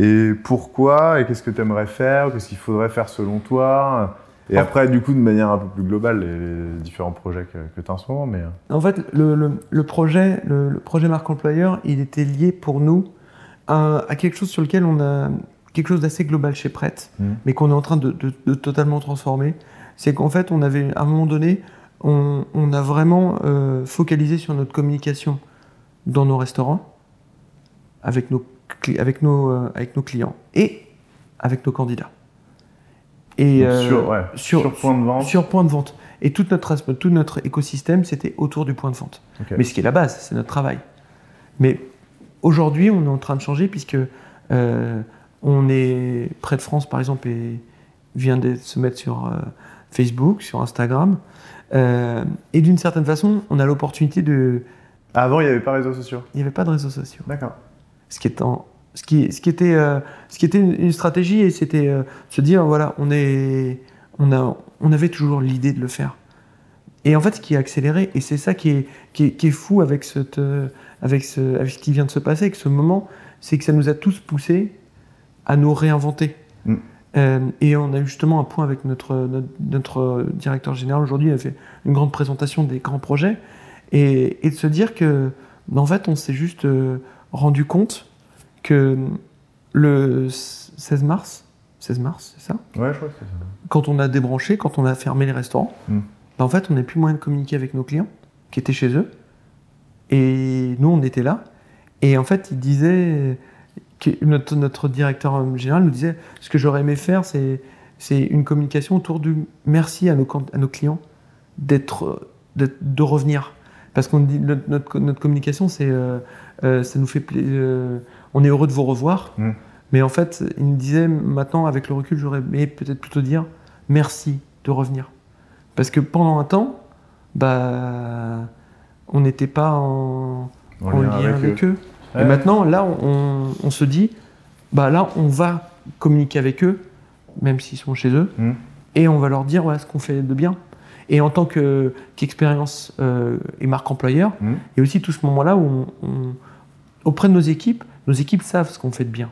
Et pourquoi? Et qu'est-ce que tu aimerais faire Qu'est-ce qu'il faudrait faire selon toi? Et après, du coup, de manière un peu plus globale, les, différents projets que, que tu as en ce moment. Mais... euh, En fait, le, le- le projet, le, le projet marque employeur, il était lié pour nous à, à quelque chose sur lequel on a quelque chose d'assez global chez Prête, Mhm. mais qu'on est en train de, de- de totalement transformer. C'est qu'en fait, on avait, à un moment donné, on, on a vraiment euh, focalisé sur notre communication dans nos restaurants, avec nos, cli- avec nos, euh, avec nos clients et avec nos candidats. Et, euh, sur, ouais, sur- sur point de vente. sur point de vente. Et tout notre, aspe- tout notre écosystème, c'était autour du point de vente. Mais ce qui est la base, c'est notre travail. Mais aujourd'hui, on est en train de changer puisque euh, on est près de France, par exemple, et vient de se mettre sur euh, Facebook, sur Instagram. Euh, et d'une certaine façon, on a l'opportunité de. Avant, il n'y avait pas réseaux sociaux. Il n'y avait pas de réseaux sociaux. D'accord. Ce qui, est en- ce qui, ce qui était, euh, ce qui était une, une stratégie, et c'était euh, se dire voilà, on, est, on, a, on avait toujours l'idée de le faire. Et en fait, ce qui a accéléré, et c'est ça qui est, qui est, qui est fou avec, cette, avec, ce, avec ce qui vient de se passer, avec ce moment, c'est que ça nous a tous poussés à nous réinventer. Mm. Euh, et on a eu justement un point avec notre, notre, notre directeur général aujourd'hui, il a fait une grande présentation des grands projets, et, et de se dire que, en fait, on s'est juste euh, rendu compte que le 16 mars, 16 mars, c'est ça? Ouais, je crois que c'est ça. Quand on a débranché, quand on a fermé les restaurants, Mm. ben, en fait, on n'a plus moyen de communiquer avec nos clients qui étaient chez eux. Et nous, on était là. Et en fait, il disait, que notre, notre directeur général nous disait, ce que j'aurais aimé faire, c'est, c'est une communication autour du merci à nos, can- à nos clients d'être, d'être- de revenir. Parce qu'on dit, notre, notre, notre communication, c'est, euh, euh, ça nous fait euh, on est heureux de vous revoir. Mm. Mais en fait, il me disait, maintenant, avec le recul, j'aurais aimé peut-être plutôt dire merci de revenir. Parce que pendant un temps, bah, on n'était pas en, En en lien lien avec, eux. Ouais. Et maintenant, là, on, on se dit, bah là, on va communiquer avec eux, même s'ils sont chez eux, Mm. et on va leur dire ce qu'on fait de bien. Et en tant que- qu'expérience euh, et marque employeur, Mm. il y a aussi tout ce moment-là où, on, on- auprès de nos équipes, nos équipes savent ce qu'on fait de bien.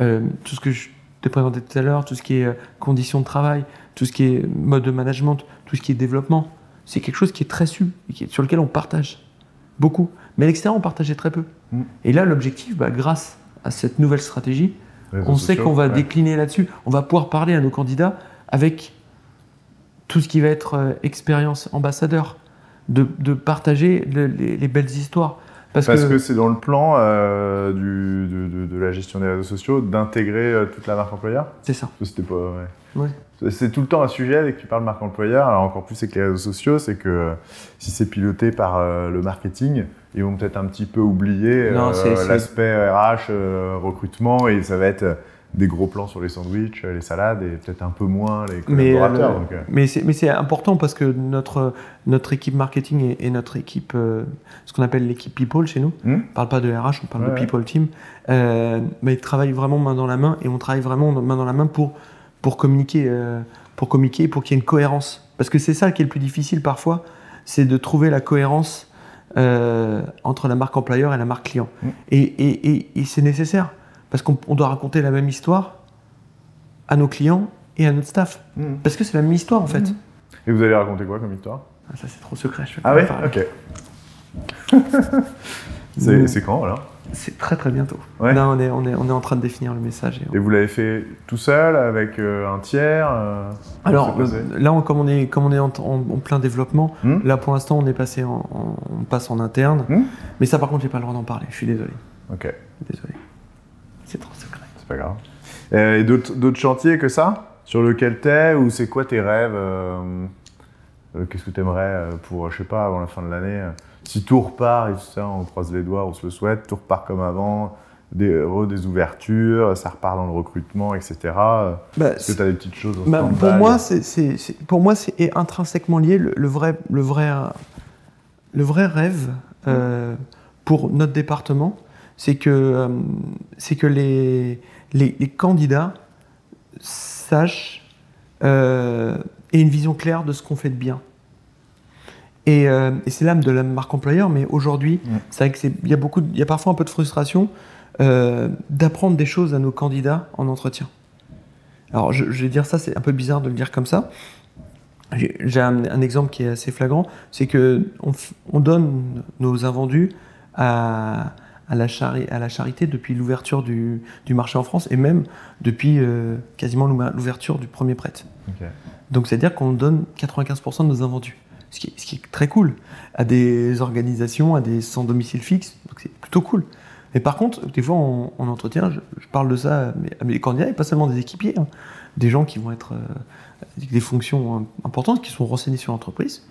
Euh, tout ce que je t'ai présenté tout à l'heure, tout ce qui est euh, conditions de travail, tout ce qui est mode de management, tout ce qui est développement, c'est quelque chose qui est très su et qui est- sur lequel on partage beaucoup. Mais à l'extérieur, on partageait très peu. Mm. Et là, l'objectif, bah, grâce à cette nouvelle stratégie, Réseaux on sait qu'on va ouais. décliner là-dessus. On va pouvoir parler à nos candidats avec tout ce qui va être euh, expérience ambassadeur, de, de partager le- les, les belles histoires. Parce, Parce que, c'est dans le plan euh, du, de, de- de la gestion des réseaux sociaux d'intégrer euh, toute la marque employeur? C'est ça. Ça, C'était pas. Ouais. C'est- tout le temps un sujet dès que tu parles marque employeur, alors encore plus avec les réseaux sociaux, c'est que euh, si c'est piloté par euh, le marketing, ils vont peut-être un petit peu oublier euh, l'aspect RH, recrutement, et ça va être des gros plans sur les sandwichs, les salades, et peut-être un peu moins les collaborateurs. euh, Mais c'est, important parce que notre, notre équipe marketing et, et notre équipe, euh, ce qu'on appelle l'équipe people chez nous, Hmm. on parle pas de RH, on parle Ouais, de ouais. people team, euh, mais ils travaillent vraiment main dans la main et on travaille vraiment main dans la main pour, pour communiquer, euh, pour communiquer, pour qu'il y ait une cohérence. Parce que c'est ça qui est le plus difficile parfois, c'est de trouver la cohérence euh, entre la marque employeur et la marque client. Mm. Et, et- et- et c'est nécessaire parce qu'on on doit raconter la même histoire à nos clients et à notre staff. hmm. Parce que c'est la même histoire en fait. Mhm. Et vous allez raconter quoi comme histoire? Ah, ça c'est trop secret. Je Ah ouais? parler. Ok. c'est Mm. c'est quand alors? C'est très très bientôt. Ouais. Là on est, on, est, on est en train de définir le message. et on- Et vous l'avez fait tout seul, avec euh, un tiers euh, Alors euh, là, on- comme on est, comme on est en, en- en plein développement, Hmm là pour l'instant on est passé en, on passe en interne. Hmm Mais ça par contre j'ai pas le droit d'en parler. Je suis désolé. Ok, Désolé. C'est trop secret. c'est pas grave. Et d'autres chantiers que ça? Sur lequel t'es Ou c'est quoi tes rêves Qu'est-ce que t'aimerais pour, je sais pas, avant la fin de l'année Si tout repart et tout ça, on croise les doigts, on se le souhaite, tout repart comme avant, des, re- des ouvertures, ça repart dans le recrutement, etc. Bah, Est-ce que t'as des petites choses en Bah, pour moi, pour moi, c'est est intrinsèquement lié. Le, le vrai, le vrai, le vrai rêve euh, pour notre département, c'est que, euh, c'est que les, les, les candidats sachent euh, aient une vision claire de ce qu'on fait de bien. Et, euh, et c'est l'âme de la marque employeur, mais aujourd'hui, Mm. c'est vrai qu'il y a beaucoup, de- il y a parfois un peu de frustration euh, d'apprendre des choses à nos candidats en entretien. Alors, je, je vais dire ça, c'est un peu bizarre de le dire comme ça. J'ai un, un exemple qui est assez flagrant, c'est que on, donne nos invendus à, à, la, chari- à la charité depuis l'ouverture du, du marché en France et même depuis euh, quasiment l'ouver- l'ouverture du premier prêt. Ok. Donc, c'est-à-dire qu'on donne 95% de nos invendus, ce qui, est, très cool, à des organisations, à des sans domicile fixe, donc c'est plutôt cool. Mais par contre, des fois, en, en entretien, je, parle de ça à mes, à candidats, et pas seulement des équipiers, hein, des gens qui vont être euh, des fonctions euh, importantes, qui sont renseignés sur l'entreprise,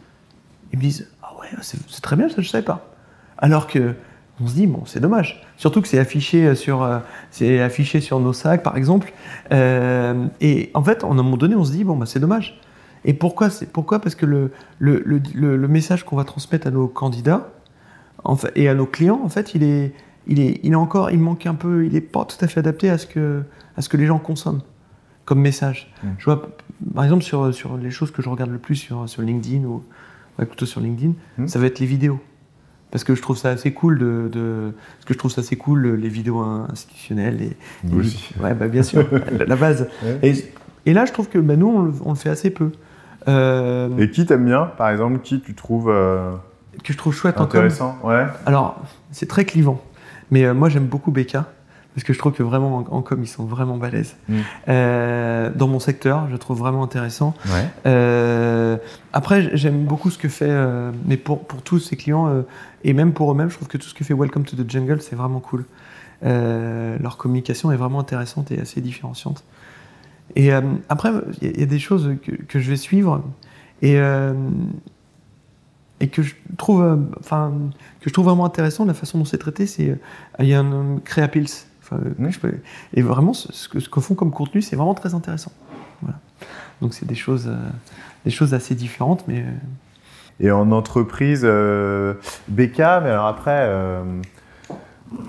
ils me disent Ah ouais, c'est très bien, ça je savais pas. Alors que on se dit bon, c'est dommage. Surtout que c'est affiché sur, euh, affiché sur nos sacs, par exemple. Euh, et en fait, à un moment donné, on se dit bon, bah, c'est dommage. Et pourquoi pourquoi? Parce que le, le, le, le- message qu'on va transmettre à nos candidats en fait, et à nos clients, en fait, il est, il est, il est encore, il manque un peu, il est pas tout à fait adapté à ce que, à ce que les gens consomment comme message. Mm. Je vois, par exemple, sur, sur les choses que je regarde le plus sur, sur LinkedIn ou plutôt sur LinkedIn, Mm. ça va être les vidéos. Parce que je trouve ça assez cool de, de parce que je trouve ça assez cool les vidéos institutionnelles et, aussi. ouais bah bien sûr la, la base Ouais. et, et là je trouve que bah, nous on le, on le fait assez peu Et qui t'aime bien, par exemple, qui tu trouves euh, que je trouve chouette en com. intéressant Ouais. Alors, c'est très clivant. Mais euh, moi, j'aime beaucoup Becca. Parce que je trouve que vraiment, en, com, ils sont vraiment balèzes. Mm. Euh, dans mon secteur, je trouve vraiment intéressant. Ouais. Euh, après, j'aime beaucoup ce que fait, euh, mais pour, pour tous ces clients, euh, et même pour eux-mêmes, je trouve que tout ce que fait Welcome to the Jungle, c'est vraiment cool. Euh, leur communication est vraiment intéressante et assez différenciante. Et euh, après, il y, a- il y a des choses que, que je vais suivre et, euh, et que je trouve, euh, enfin, que je trouve vraiment intéressant la façon dont c'est traité. C'est il y a un je peux- et vraiment, ce, ce que, ce que font comme contenu, c'est vraiment très intéressant. Voilà. Donc c'est des choses, des choses assez différentes, mais Et en entreprise, euh, BK, mais alors après, euh,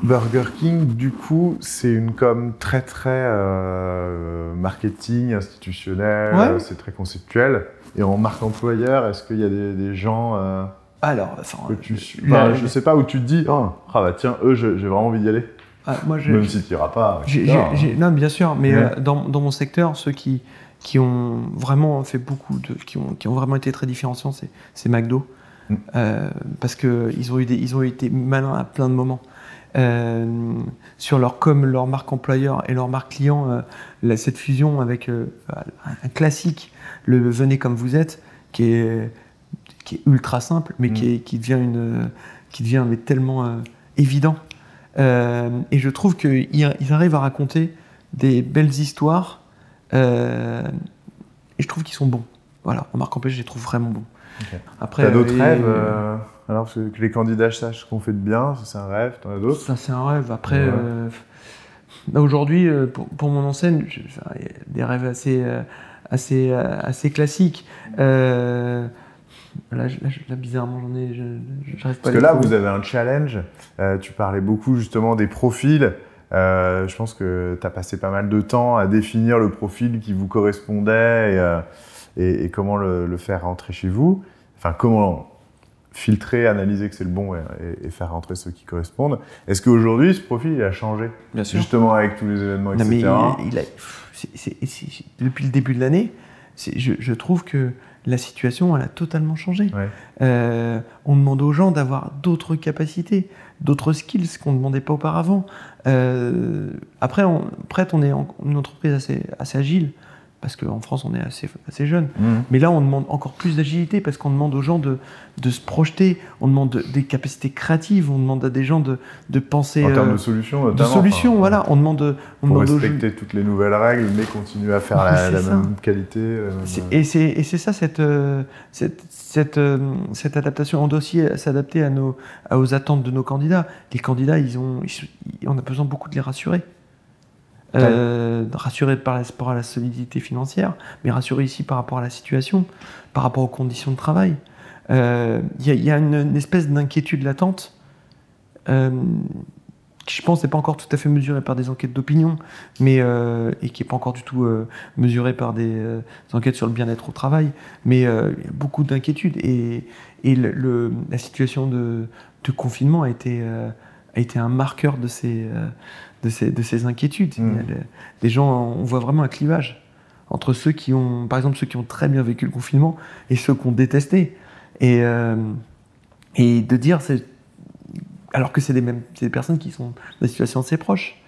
Burger King, du coup, c'est une com très très euh, marketing, institutionnel, Ouais. euh, c'est très conceptuel. Et en marque employeur, est-ce qu'il y a des, des gens euh, alors, enfin, que tu... la- enfin, je sais pas où tu te dis, oh, ah bah tiens, eux, j'ai vraiment envie d'y aller. ah, moi, je, Même si tu iras pas. J'ai- non, bien sûr, mais euh, dans, dans mon secteur, ceux qui, qui ont vraiment fait beaucoup de. qui ont, qui ont vraiment été très différenciants, c'est, McDo. Mm. Parce qu'ils ont, eu des- ils ont été malins à plein de moments. Euh, sur leur com, leur marque employeur et leur marque client, euh, la- cette fusion avec euh, un- classique, le Venez comme vous êtes, qui est, qui est ultra simple, mais Mm. qui, est- qui devient, une, qui devient mais tellement évident. Et je trouve qu'ils ils arrivent à raconter des belles histoires. et je trouve qu'ils sont bons. Voilà, en marque employeur, je les trouve vraiment bons. Ok. Après, T'as d'autres rêves Alors, que les candidats sachent ce qu'on fait de bien, ça, c'est un rêve, t'en as d'autres Ça, c'est un rêve. Après, Ouais. euh, aujourd'hui, euh, pour, pour mon enseigne, je- enfin, il y a des rêves assez, euh, assez, assez classiques. Euh, là, bizarrement, j'en ai. je- je- pas Parce que là, vous avez un challenge. Euh, tu parlais beaucoup justement des profils. Euh, je pense que tu as passé pas mal de temps à définir le profil qui vous correspondait et, euh, et- et comment le, le faire rentrer chez vous. Enfin, comment filtrer, analyser que c'est le bon et, faire rentrer ceux qui correspondent. Est-ce qu'aujourd'hui, ce profil, il a changé Bien sûr. Justement avec tous les événements, Non, mais etc. il- il a- depuis le début de l'année, je, je trouve que la situation, elle a totalement changé. Ouais. Euh, on demande aux gens d'avoir d'autres capacités, d'autres skills qu'on ne demandait pas auparavant. Euh, après, on, Prête, on est en- une entreprise assez, assez agile, parce qu'en France, on est assez, assez jeune. Mhm. Mais là, on demande encore plus d'agilité parce qu'on demande aux gens de, de se projeter, on demande de- des capacités créatives, on demande à des gens de, de penser. En termes euh, de solutions, de solutions, enfin, voilà. On demande, de- on Pour demande aux gens- respecter toutes les nouvelles règles, mais continuer à faire la, même qualité. la même- C'est- Et c'est ça cette, euh, cette, cette, euh, cette adaptation. On doit aussi s'adapter à nos, aux attentes de nos candidats. Les candidats, ils ont, ils- on a besoin beaucoup de les rassurer. Euh, rassurer par rapport à la solidité financière, mais rassurer ici par rapport à la situation, par rapport aux conditions de travail. Euh, Il y, a- il y a une, espèce d'inquiétude latente euh, qui, je pense, n'est pas encore tout à fait mesurée par des enquêtes d'opinion, mais euh, et qui n'est pas encore du tout euh, mesurée par des, euh, enquêtes sur le bien-être au travail. Mais euh, il y a beaucoup d'inquiétudes et, la situation de, confinement a été, euh, un marqueur de ces, euh, de ces, de ces inquiétudes. Mm. Le- les gens, on voit vraiment un clivage entre ceux qui ont, par exemple, ceux qui ont très bien vécu le confinement et ceux qui ont détesté. Et, euh, et de dire, alors que c'est des, mêmes, des personnes qui sont dans des situations assez proches,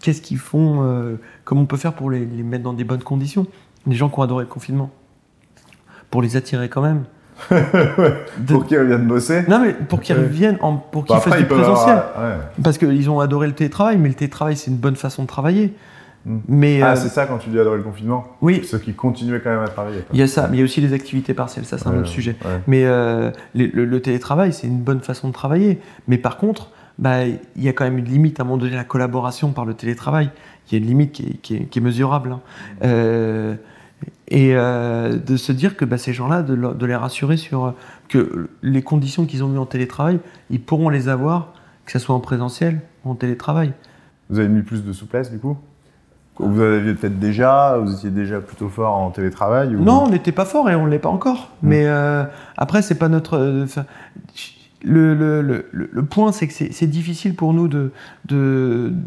qu'est-ce qu'ils font, euh, comment on peut faire pour les, les mettre dans des bonnes conditions? Les gens qui ont adoré le confinement, pour les attirer quand même. De- Pour qu'ils reviennent bosser. Non, mais pour qu'ils Ouais. reviennent, en, pour qu'ils Bon, fassent après, du présentiel. avoir- ouais. Parce qu'ils ont adoré le télétravail, mais le télétravail, c'est une bonne façon de travailler. Mm. Mais Ah, euh, c'est ça quand tu dis adorer le confinement oui, Ceux qui continuaient quand même à travailler. il y a ça, mais il y a aussi les activités partielles, ça c'est un Ouais, autre sujet. ouais. Mais euh, les- le, le télétravail, c'est une bonne façon de travailler. Mais par contre, bah, il y a quand même une limite à un moment donné, la collaboration par le télétravail. Il y a une limite qui est, qui est- qui est mesurable. hein. Euh, et euh, de se dire que bah, ces gens-là, de, les rassurer sur euh, que les conditions qu'ils ont mis en télétravail, ils pourront les avoir, que ce soit en présentiel ou en télétravail. Vous avez mis plus de souplesse du coup? Vous en aviez peut-être déjà, vous étiez déjà plutôt fort en télétravail ou... Non, on n'était pas fort et on ne l'est pas encore. Mm. Mais euh, après, c'est pas notre. Le, le, le, le- le point, c'est que c'est difficile pour nous de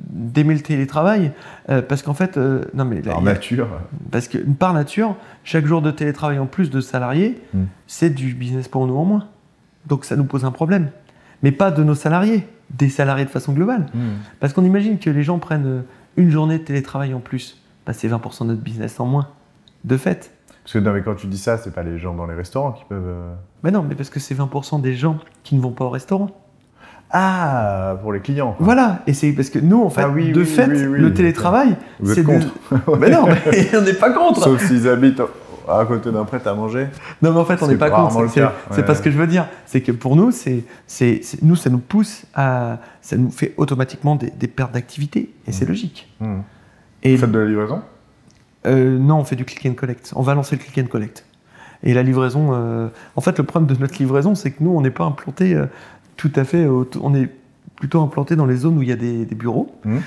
d'aimer le télétravail euh, parce qu'en fait, euh, non mais là, Par a- nature. parce que par nature, chaque jour de télétravail en plus de salariés, Mm. c'est du business pour nous en moins. Donc ça nous pose un problème, mais pas de nos salariés, des salariés de façon globale. Hmm. Parce qu'on imagine que les gens prennent euh, une journée de télétravail en plus, bah, c'est 20% de notre business en moins, de fait. Parce que non, mais quand tu dis ça, c'est pas les gens dans les restaurants qui peuvent. euh, Mais non, mais parce que c'est 20% des gens qui ne vont pas au restaurant. Ah, pour les clients. quoi. Voilà, et c'est parce que nous, en fait, Ah oui, de oui, fait, oui, oui. le télétravail, Vous êtes c'est contre. mais non, mais on n'est pas contre. Sauf s'ils habitent à côté d'un prêt à manger. Non, mais en fait, on C'est n'est pas rarement contre. le C'est cas, c'est ouais. pas ce que je veux dire. C'est que pour nous, c'est, c'est, c'est- nous, ça nous pousse à, ça nous fait automatiquement des, des pertes d'activité, et c'est Mm. logique. Hmm. Et Vous faites de la livraison? Euh, non, on fait du click and collect. On va lancer le click and collect. Et la livraison, euh, en fait, le problème de notre livraison, c'est que nous, on n'est pas implanté euh, tout à fait. on est plutôt implanté dans les zones où il y a des, des bureaux, Mhm.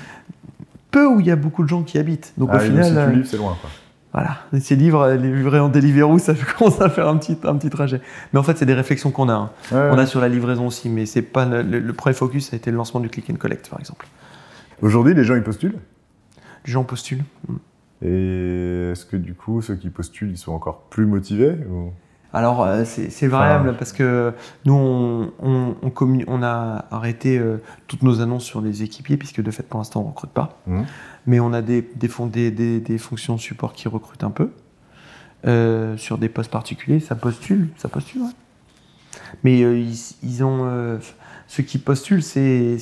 peu où il y a beaucoup de gens qui habitent. Donc ah, au final, si tu livres, c'est loin. Quoi. voilà, Et ces livres, les livrer en Deliveroo, ça commence à faire un petit, un petit trajet. Mais en fait, c'est des réflexions qu'on a. hein. Ouais, On ouais. a sur la livraison aussi, mais c'est pas le premier focus a été le lancement du click and collect, par exemple. Aujourd'hui, les gens ils postulent? Les gens postulent. Et est-ce que du coup, ceux qui postulent, ils sont encore plus motivés ou... Alors, euh, c'est variable Enfin, parce que nous, on, on, on commu- on a arrêté euh, toutes nos annonces sur les équipiers, puisque de fait, pour l'instant, on ne recrute pas. Mhm. Mais on a des, des, fon- des, des- des fonctions support qui recrutent un peu. Euh, sur des postes particuliers, ça postule, ça postule, ouais. Mais euh, ils, ils ont. ceux qui postulent, c'est.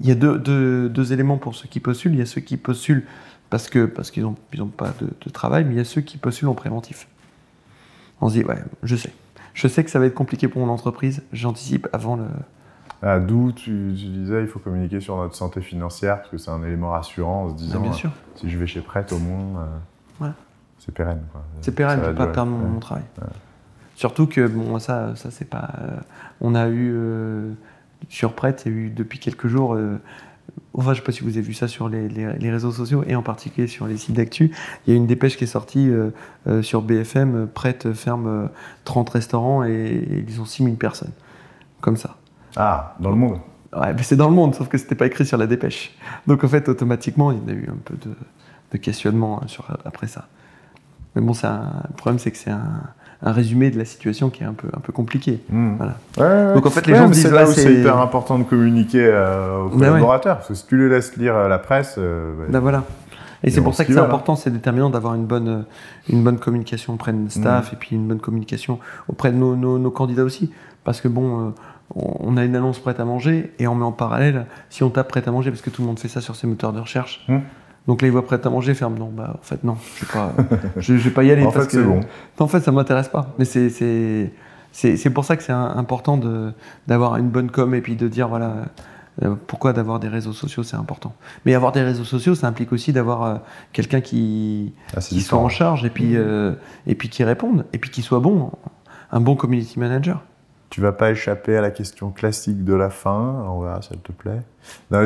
Il y a deux, deux, deux éléments pour ceux qui postulent. Il y a ceux qui postulent parce que parce qu'ils n'ont ils ont pas de, de travail, mais il y a ceux qui postulent en préventif. On se dit, ouais, je sais. Je sais que ça va être compliqué pour mon entreprise. J'anticipe avant le. Ah, D'où tu, tu disais, il faut communiquer sur notre santé financière, parce que c'est un élément rassurant en se Ah, disant, euh, si je vais chez Prête, au moins, euh, c'est pérenne. C'est pérenne, je ne pas durer. perdre mon, Ouais. mon travail. Surtout que, bon, ça, ça c'est pas. euh, on a eu. euh, sur Prête, il y a eu depuis quelques jours. Enfin, je sais pas si vous avez vu ça sur les, les- les réseaux sociaux et en particulier sur les sites d'actu. Il y a une dépêche qui est sortie euh, euh, sur BFM. euh, Prête ferme euh, 30 restaurants et, et ils ont 6000 personnes. Comme ça. Ah, dans le monde. Ouais, mais c'est dans le monde, sauf que c'était pas écrit sur la dépêche. Donc en fait, automatiquement, il y a eu un peu de, de questionnement hein, sur, après ça. Mais bon, c'est un- le problème, c'est que c'est un, un résumé de la situation qui est un peu, un peu compliqué. Hmm. Voilà. Ouais, ouais. Donc en fait, les gens disent, c'est là où c'est hyper important de communiquer euh, aux Bah ouais. collaborateurs, parce que si tu les laisses lire euh, la presse, euh, bah, Là, voilà. Et c'est pour ça que c'est important, c'est déterminant d'avoir une bonne, euh, une bonne communication auprès de staff et puis une bonne communication auprès de nos, nos- nos candidats aussi. Parce que bon, euh, on a une annonce prête à manger et on met en parallèle, si on tape prête à manger, parce que tout le monde fait ça sur ses moteurs de recherche. Mm. Donc là, ils voient prête à manger, ferme. Non, bah en fait, non, je vais pas, je, je vais pas y aller en parce fait, que c'est bon. En fait, ça m'intéresse pas. Mais c'est c'est pour ça que c'est important de d'avoir une bonne com et puis de dire voilà euh, pourquoi d'avoir des réseaux sociaux c'est important. Mais avoir des réseaux sociaux, ça implique aussi d'avoir euh, quelqu'un qui Ah, qui soit en charge et puis euh, et puis qui réponde et puis qui soit bon, un bon community manager. Tu vas pas échapper à la question classique de la fin, on verra si elle te plaît.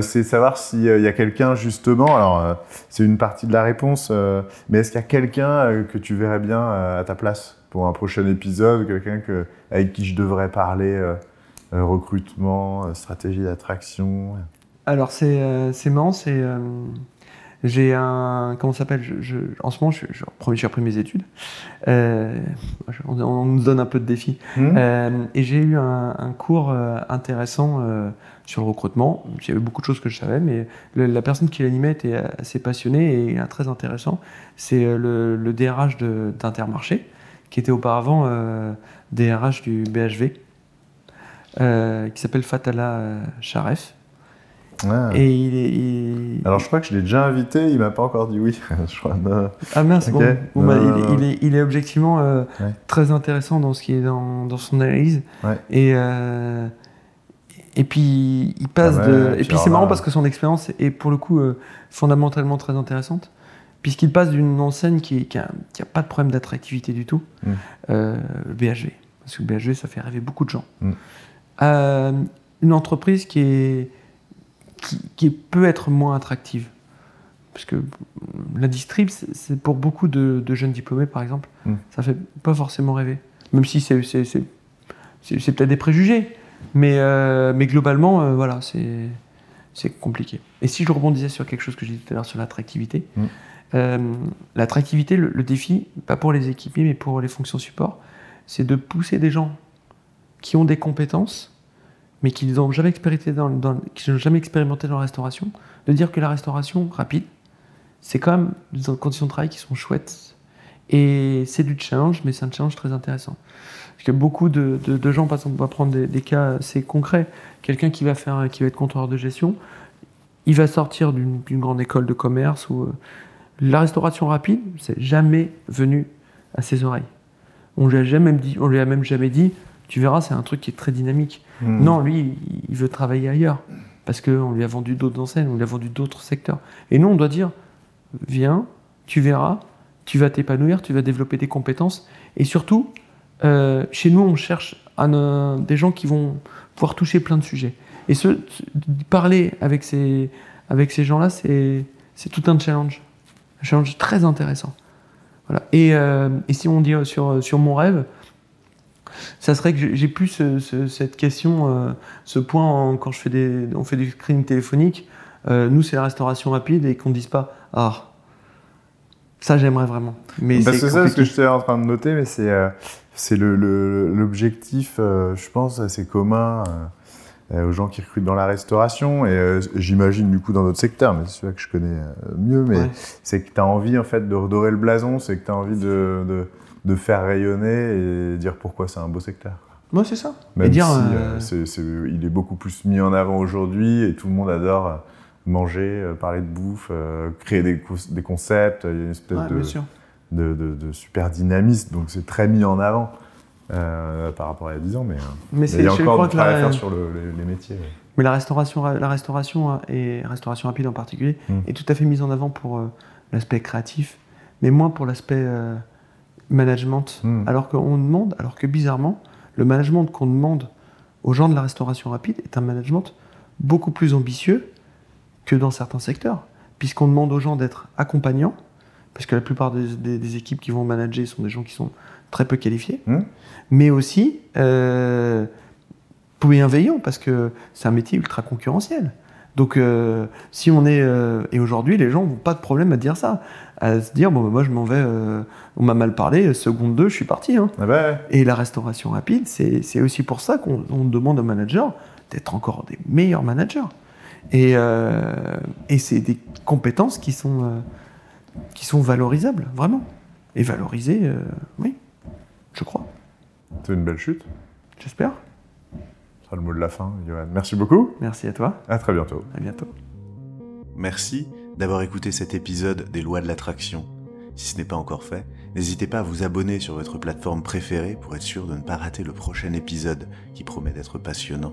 C'est savoir s'il y a quelqu'un justement, alors euh, c'est une partie de la réponse, euh, mais est-ce qu'il y a quelqu'un euh, que tu verrais bien euh, à ta place pour un prochain épisode, quelqu'un que, avec qui je devrais parler euh, euh, recrutement, euh, stratégie d'attraction? Alors c'est euh, c'est marrant, c'est euh, j'ai un comment ça s'appelle? Je, je- en ce moment je, j'ai repris mes études. Euh, on, on nous donne un peu de défis. Hmm Euh, et j'ai eu un, un cours euh, intéressant euh, sur le recrutement. Il y avait beaucoup de choses que je savais, mais le- la personne qui l'animait était assez passionnée et très intéressant. C'est le, le DRH de- d'Intermarché, qui était auparavant DRH du BHV, qui s'appelle Fatala Sharef. Ah. Et il est. il- Alors je crois que je l'ai déjà invité, il m'a pas encore dit oui. je crois, non. Ah mince, Ok. bon, bon, Non, bah, non, il, est, il est objectivement euh, Ouais. très intéressant dans ce qui est dans, dans son analyse. Ouais. Et, euh, et puis il passe Ah ouais, de. et puis puis c'est marrant parce que son expérience est pour le coup euh, fondamentalement très intéressante, puisqu'il passe d'une enseigne qui qui a, qui a pas de problème d'attractivité du tout, Mm. le BHV. Parce que le BHV, ça fait rêver beaucoup de gens. Mm. à une entreprise qui, est, qui, qui peut être moins attractive. Parce que la distrib, c'est pour beaucoup de, de jeunes diplômés, par exemple, Mm. ça fait pas forcément rêver. Même si c'est peut-être des préjugés, mais, euh, mais globalement, euh, voilà, c'est compliqué. Et si je rebondissais sur quelque chose que j'ai dit tout à l'heure sur l'attractivité, Mm. euh, l'attractivité, le, le défi, pas pour les équipiers, mais pour les fonctions support, c'est de pousser des gens qui ont des compétences, mais qui n'ont jamais expérimenté dans, la restauration, de dire que la restauration rapide, c'est quand même des conditions de travail qui sont chouettes. Et c'est du challenge, mais c'est un challenge très intéressant. Parce que beaucoup de, de- de gens, par exemple, on va prendre des, cas assez concrets. Quelqu'un qui va faire, qui va être contrôleur de gestion, il va sortir d'une grande école de commerce ou euh, la restauration rapide, c'est jamais venu à ses oreilles. On lui a jamais dit, on lui a même jamais dit, tu verras, c'est un truc qui est très dynamique. Hmm. Non, lui, il- veut travailler ailleurs. Parce qu'on lui a vendu d'autres enseignes, on lui a vendu d'autres secteurs. Et nous, on doit dire, viens, tu verras, tu vas t'épanouir, tu vas développer des compétences. Et surtout, euh, chez nous, on cherche un, euh, des gens qui vont pouvoir toucher plein de sujets. Et ce, parler avec ces, avec ces gens-là, c'est c'est tout un challenge. Un challenge très intéressant. Voilà. Et, euh, et si on dit euh, sur, sur mon rêve, ça serait que j'ai- plus ce- ce- cette question, euh, ce point en- quand je fais des, on fait du screening téléphonique. euh, nous, c'est la restauration rapide et qu'on ne dise pas Ah, ça j'aimerais vraiment. Mais que c'est ça, ce que compliqué. j'étais en train de noter, mais c'est euh, c'est le- le- l'objectif, euh, je pense, assez commun euh, aux gens qui recrutent dans la restauration, et j'imagine du coup dans notre secteur, mais c'est celui que je connais mieux, mais Ouais. c'est que tu as envie en fait de redorer le blason, c'est que tu as envie de, de, de faire rayonner et dire pourquoi c'est un beau secteur. Ouais, c'est ça. Même et dire, si euh, euh, c'est- c'est- il est beaucoup plus mis en avant aujourd'hui et tout le monde adore euh, manger, parler de bouffe, créer des, des concepts, il y a une espèce ouais, de, de, de- de super dynamisme, donc c'est très mis en avant euh, par rapport à il y a 10 ans, mais, Mais c'est, il y a encore du travail à faire sur le- les, les métiers. mais la restauration, la restauration hein, et restauration rapide en particulier Mm. est tout à fait mise en avant pour euh, l'aspect créatif, mais moins pour l'aspect euh, management. Mm. Alors qu'on demande, alors que bizarrement, le management qu'on demande aux gens de la restauration rapide est un management beaucoup plus ambitieux que dans certains secteurs, puisqu'on demande aux gens d'être accompagnants, parce que la plupart des, des- des équipes qui vont manager sont des gens qui sont très peu qualifiés, Mm. mais aussi euh, bienveillants, parce que c'est un métier ultra concurrentiel. Donc, euh, si on est. euh, et aujourd'hui, les gens n'ont pas de problème à dire ça. À se dire, bon, bah, moi, je m'en vais, euh, on m'a mal parlé, seconde 2, je suis parti. hein. Ah bah, Et la restauration rapide, c'est aussi pour ça qu'on on demande aux managers d'être encore des meilleurs managers. Et, et c'est des compétences qui sont, qui sont valorisables, vraiment. Et valorisées, oui, je crois. c'est une belle chute. J'espère. Sera le mot de la fin, Johan. Merci beaucoup. Merci à toi. À très bientôt. À bientôt. Merci d'avoir écouté cet épisode des lois de l'attraction. Si ce n'est pas encore fait, n'hésitez pas à vous abonner sur votre plateforme préférée pour être sûr de ne pas rater le prochain épisode qui promet d'être passionnant.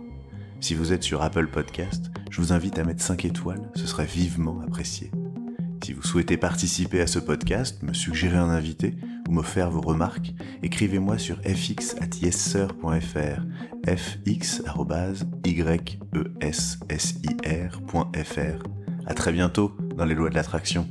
Si vous êtes sur Apple Podcast, je vous invite à mettre 5 étoiles, ce serait vivement apprécié. Si vous souhaitez participer à ce podcast, me suggérer un invité ou me faire vos remarques, écrivez-moi sur fx at yessir.fr, fx.yessir.fr. À très bientôt dans les lois de l'attraction.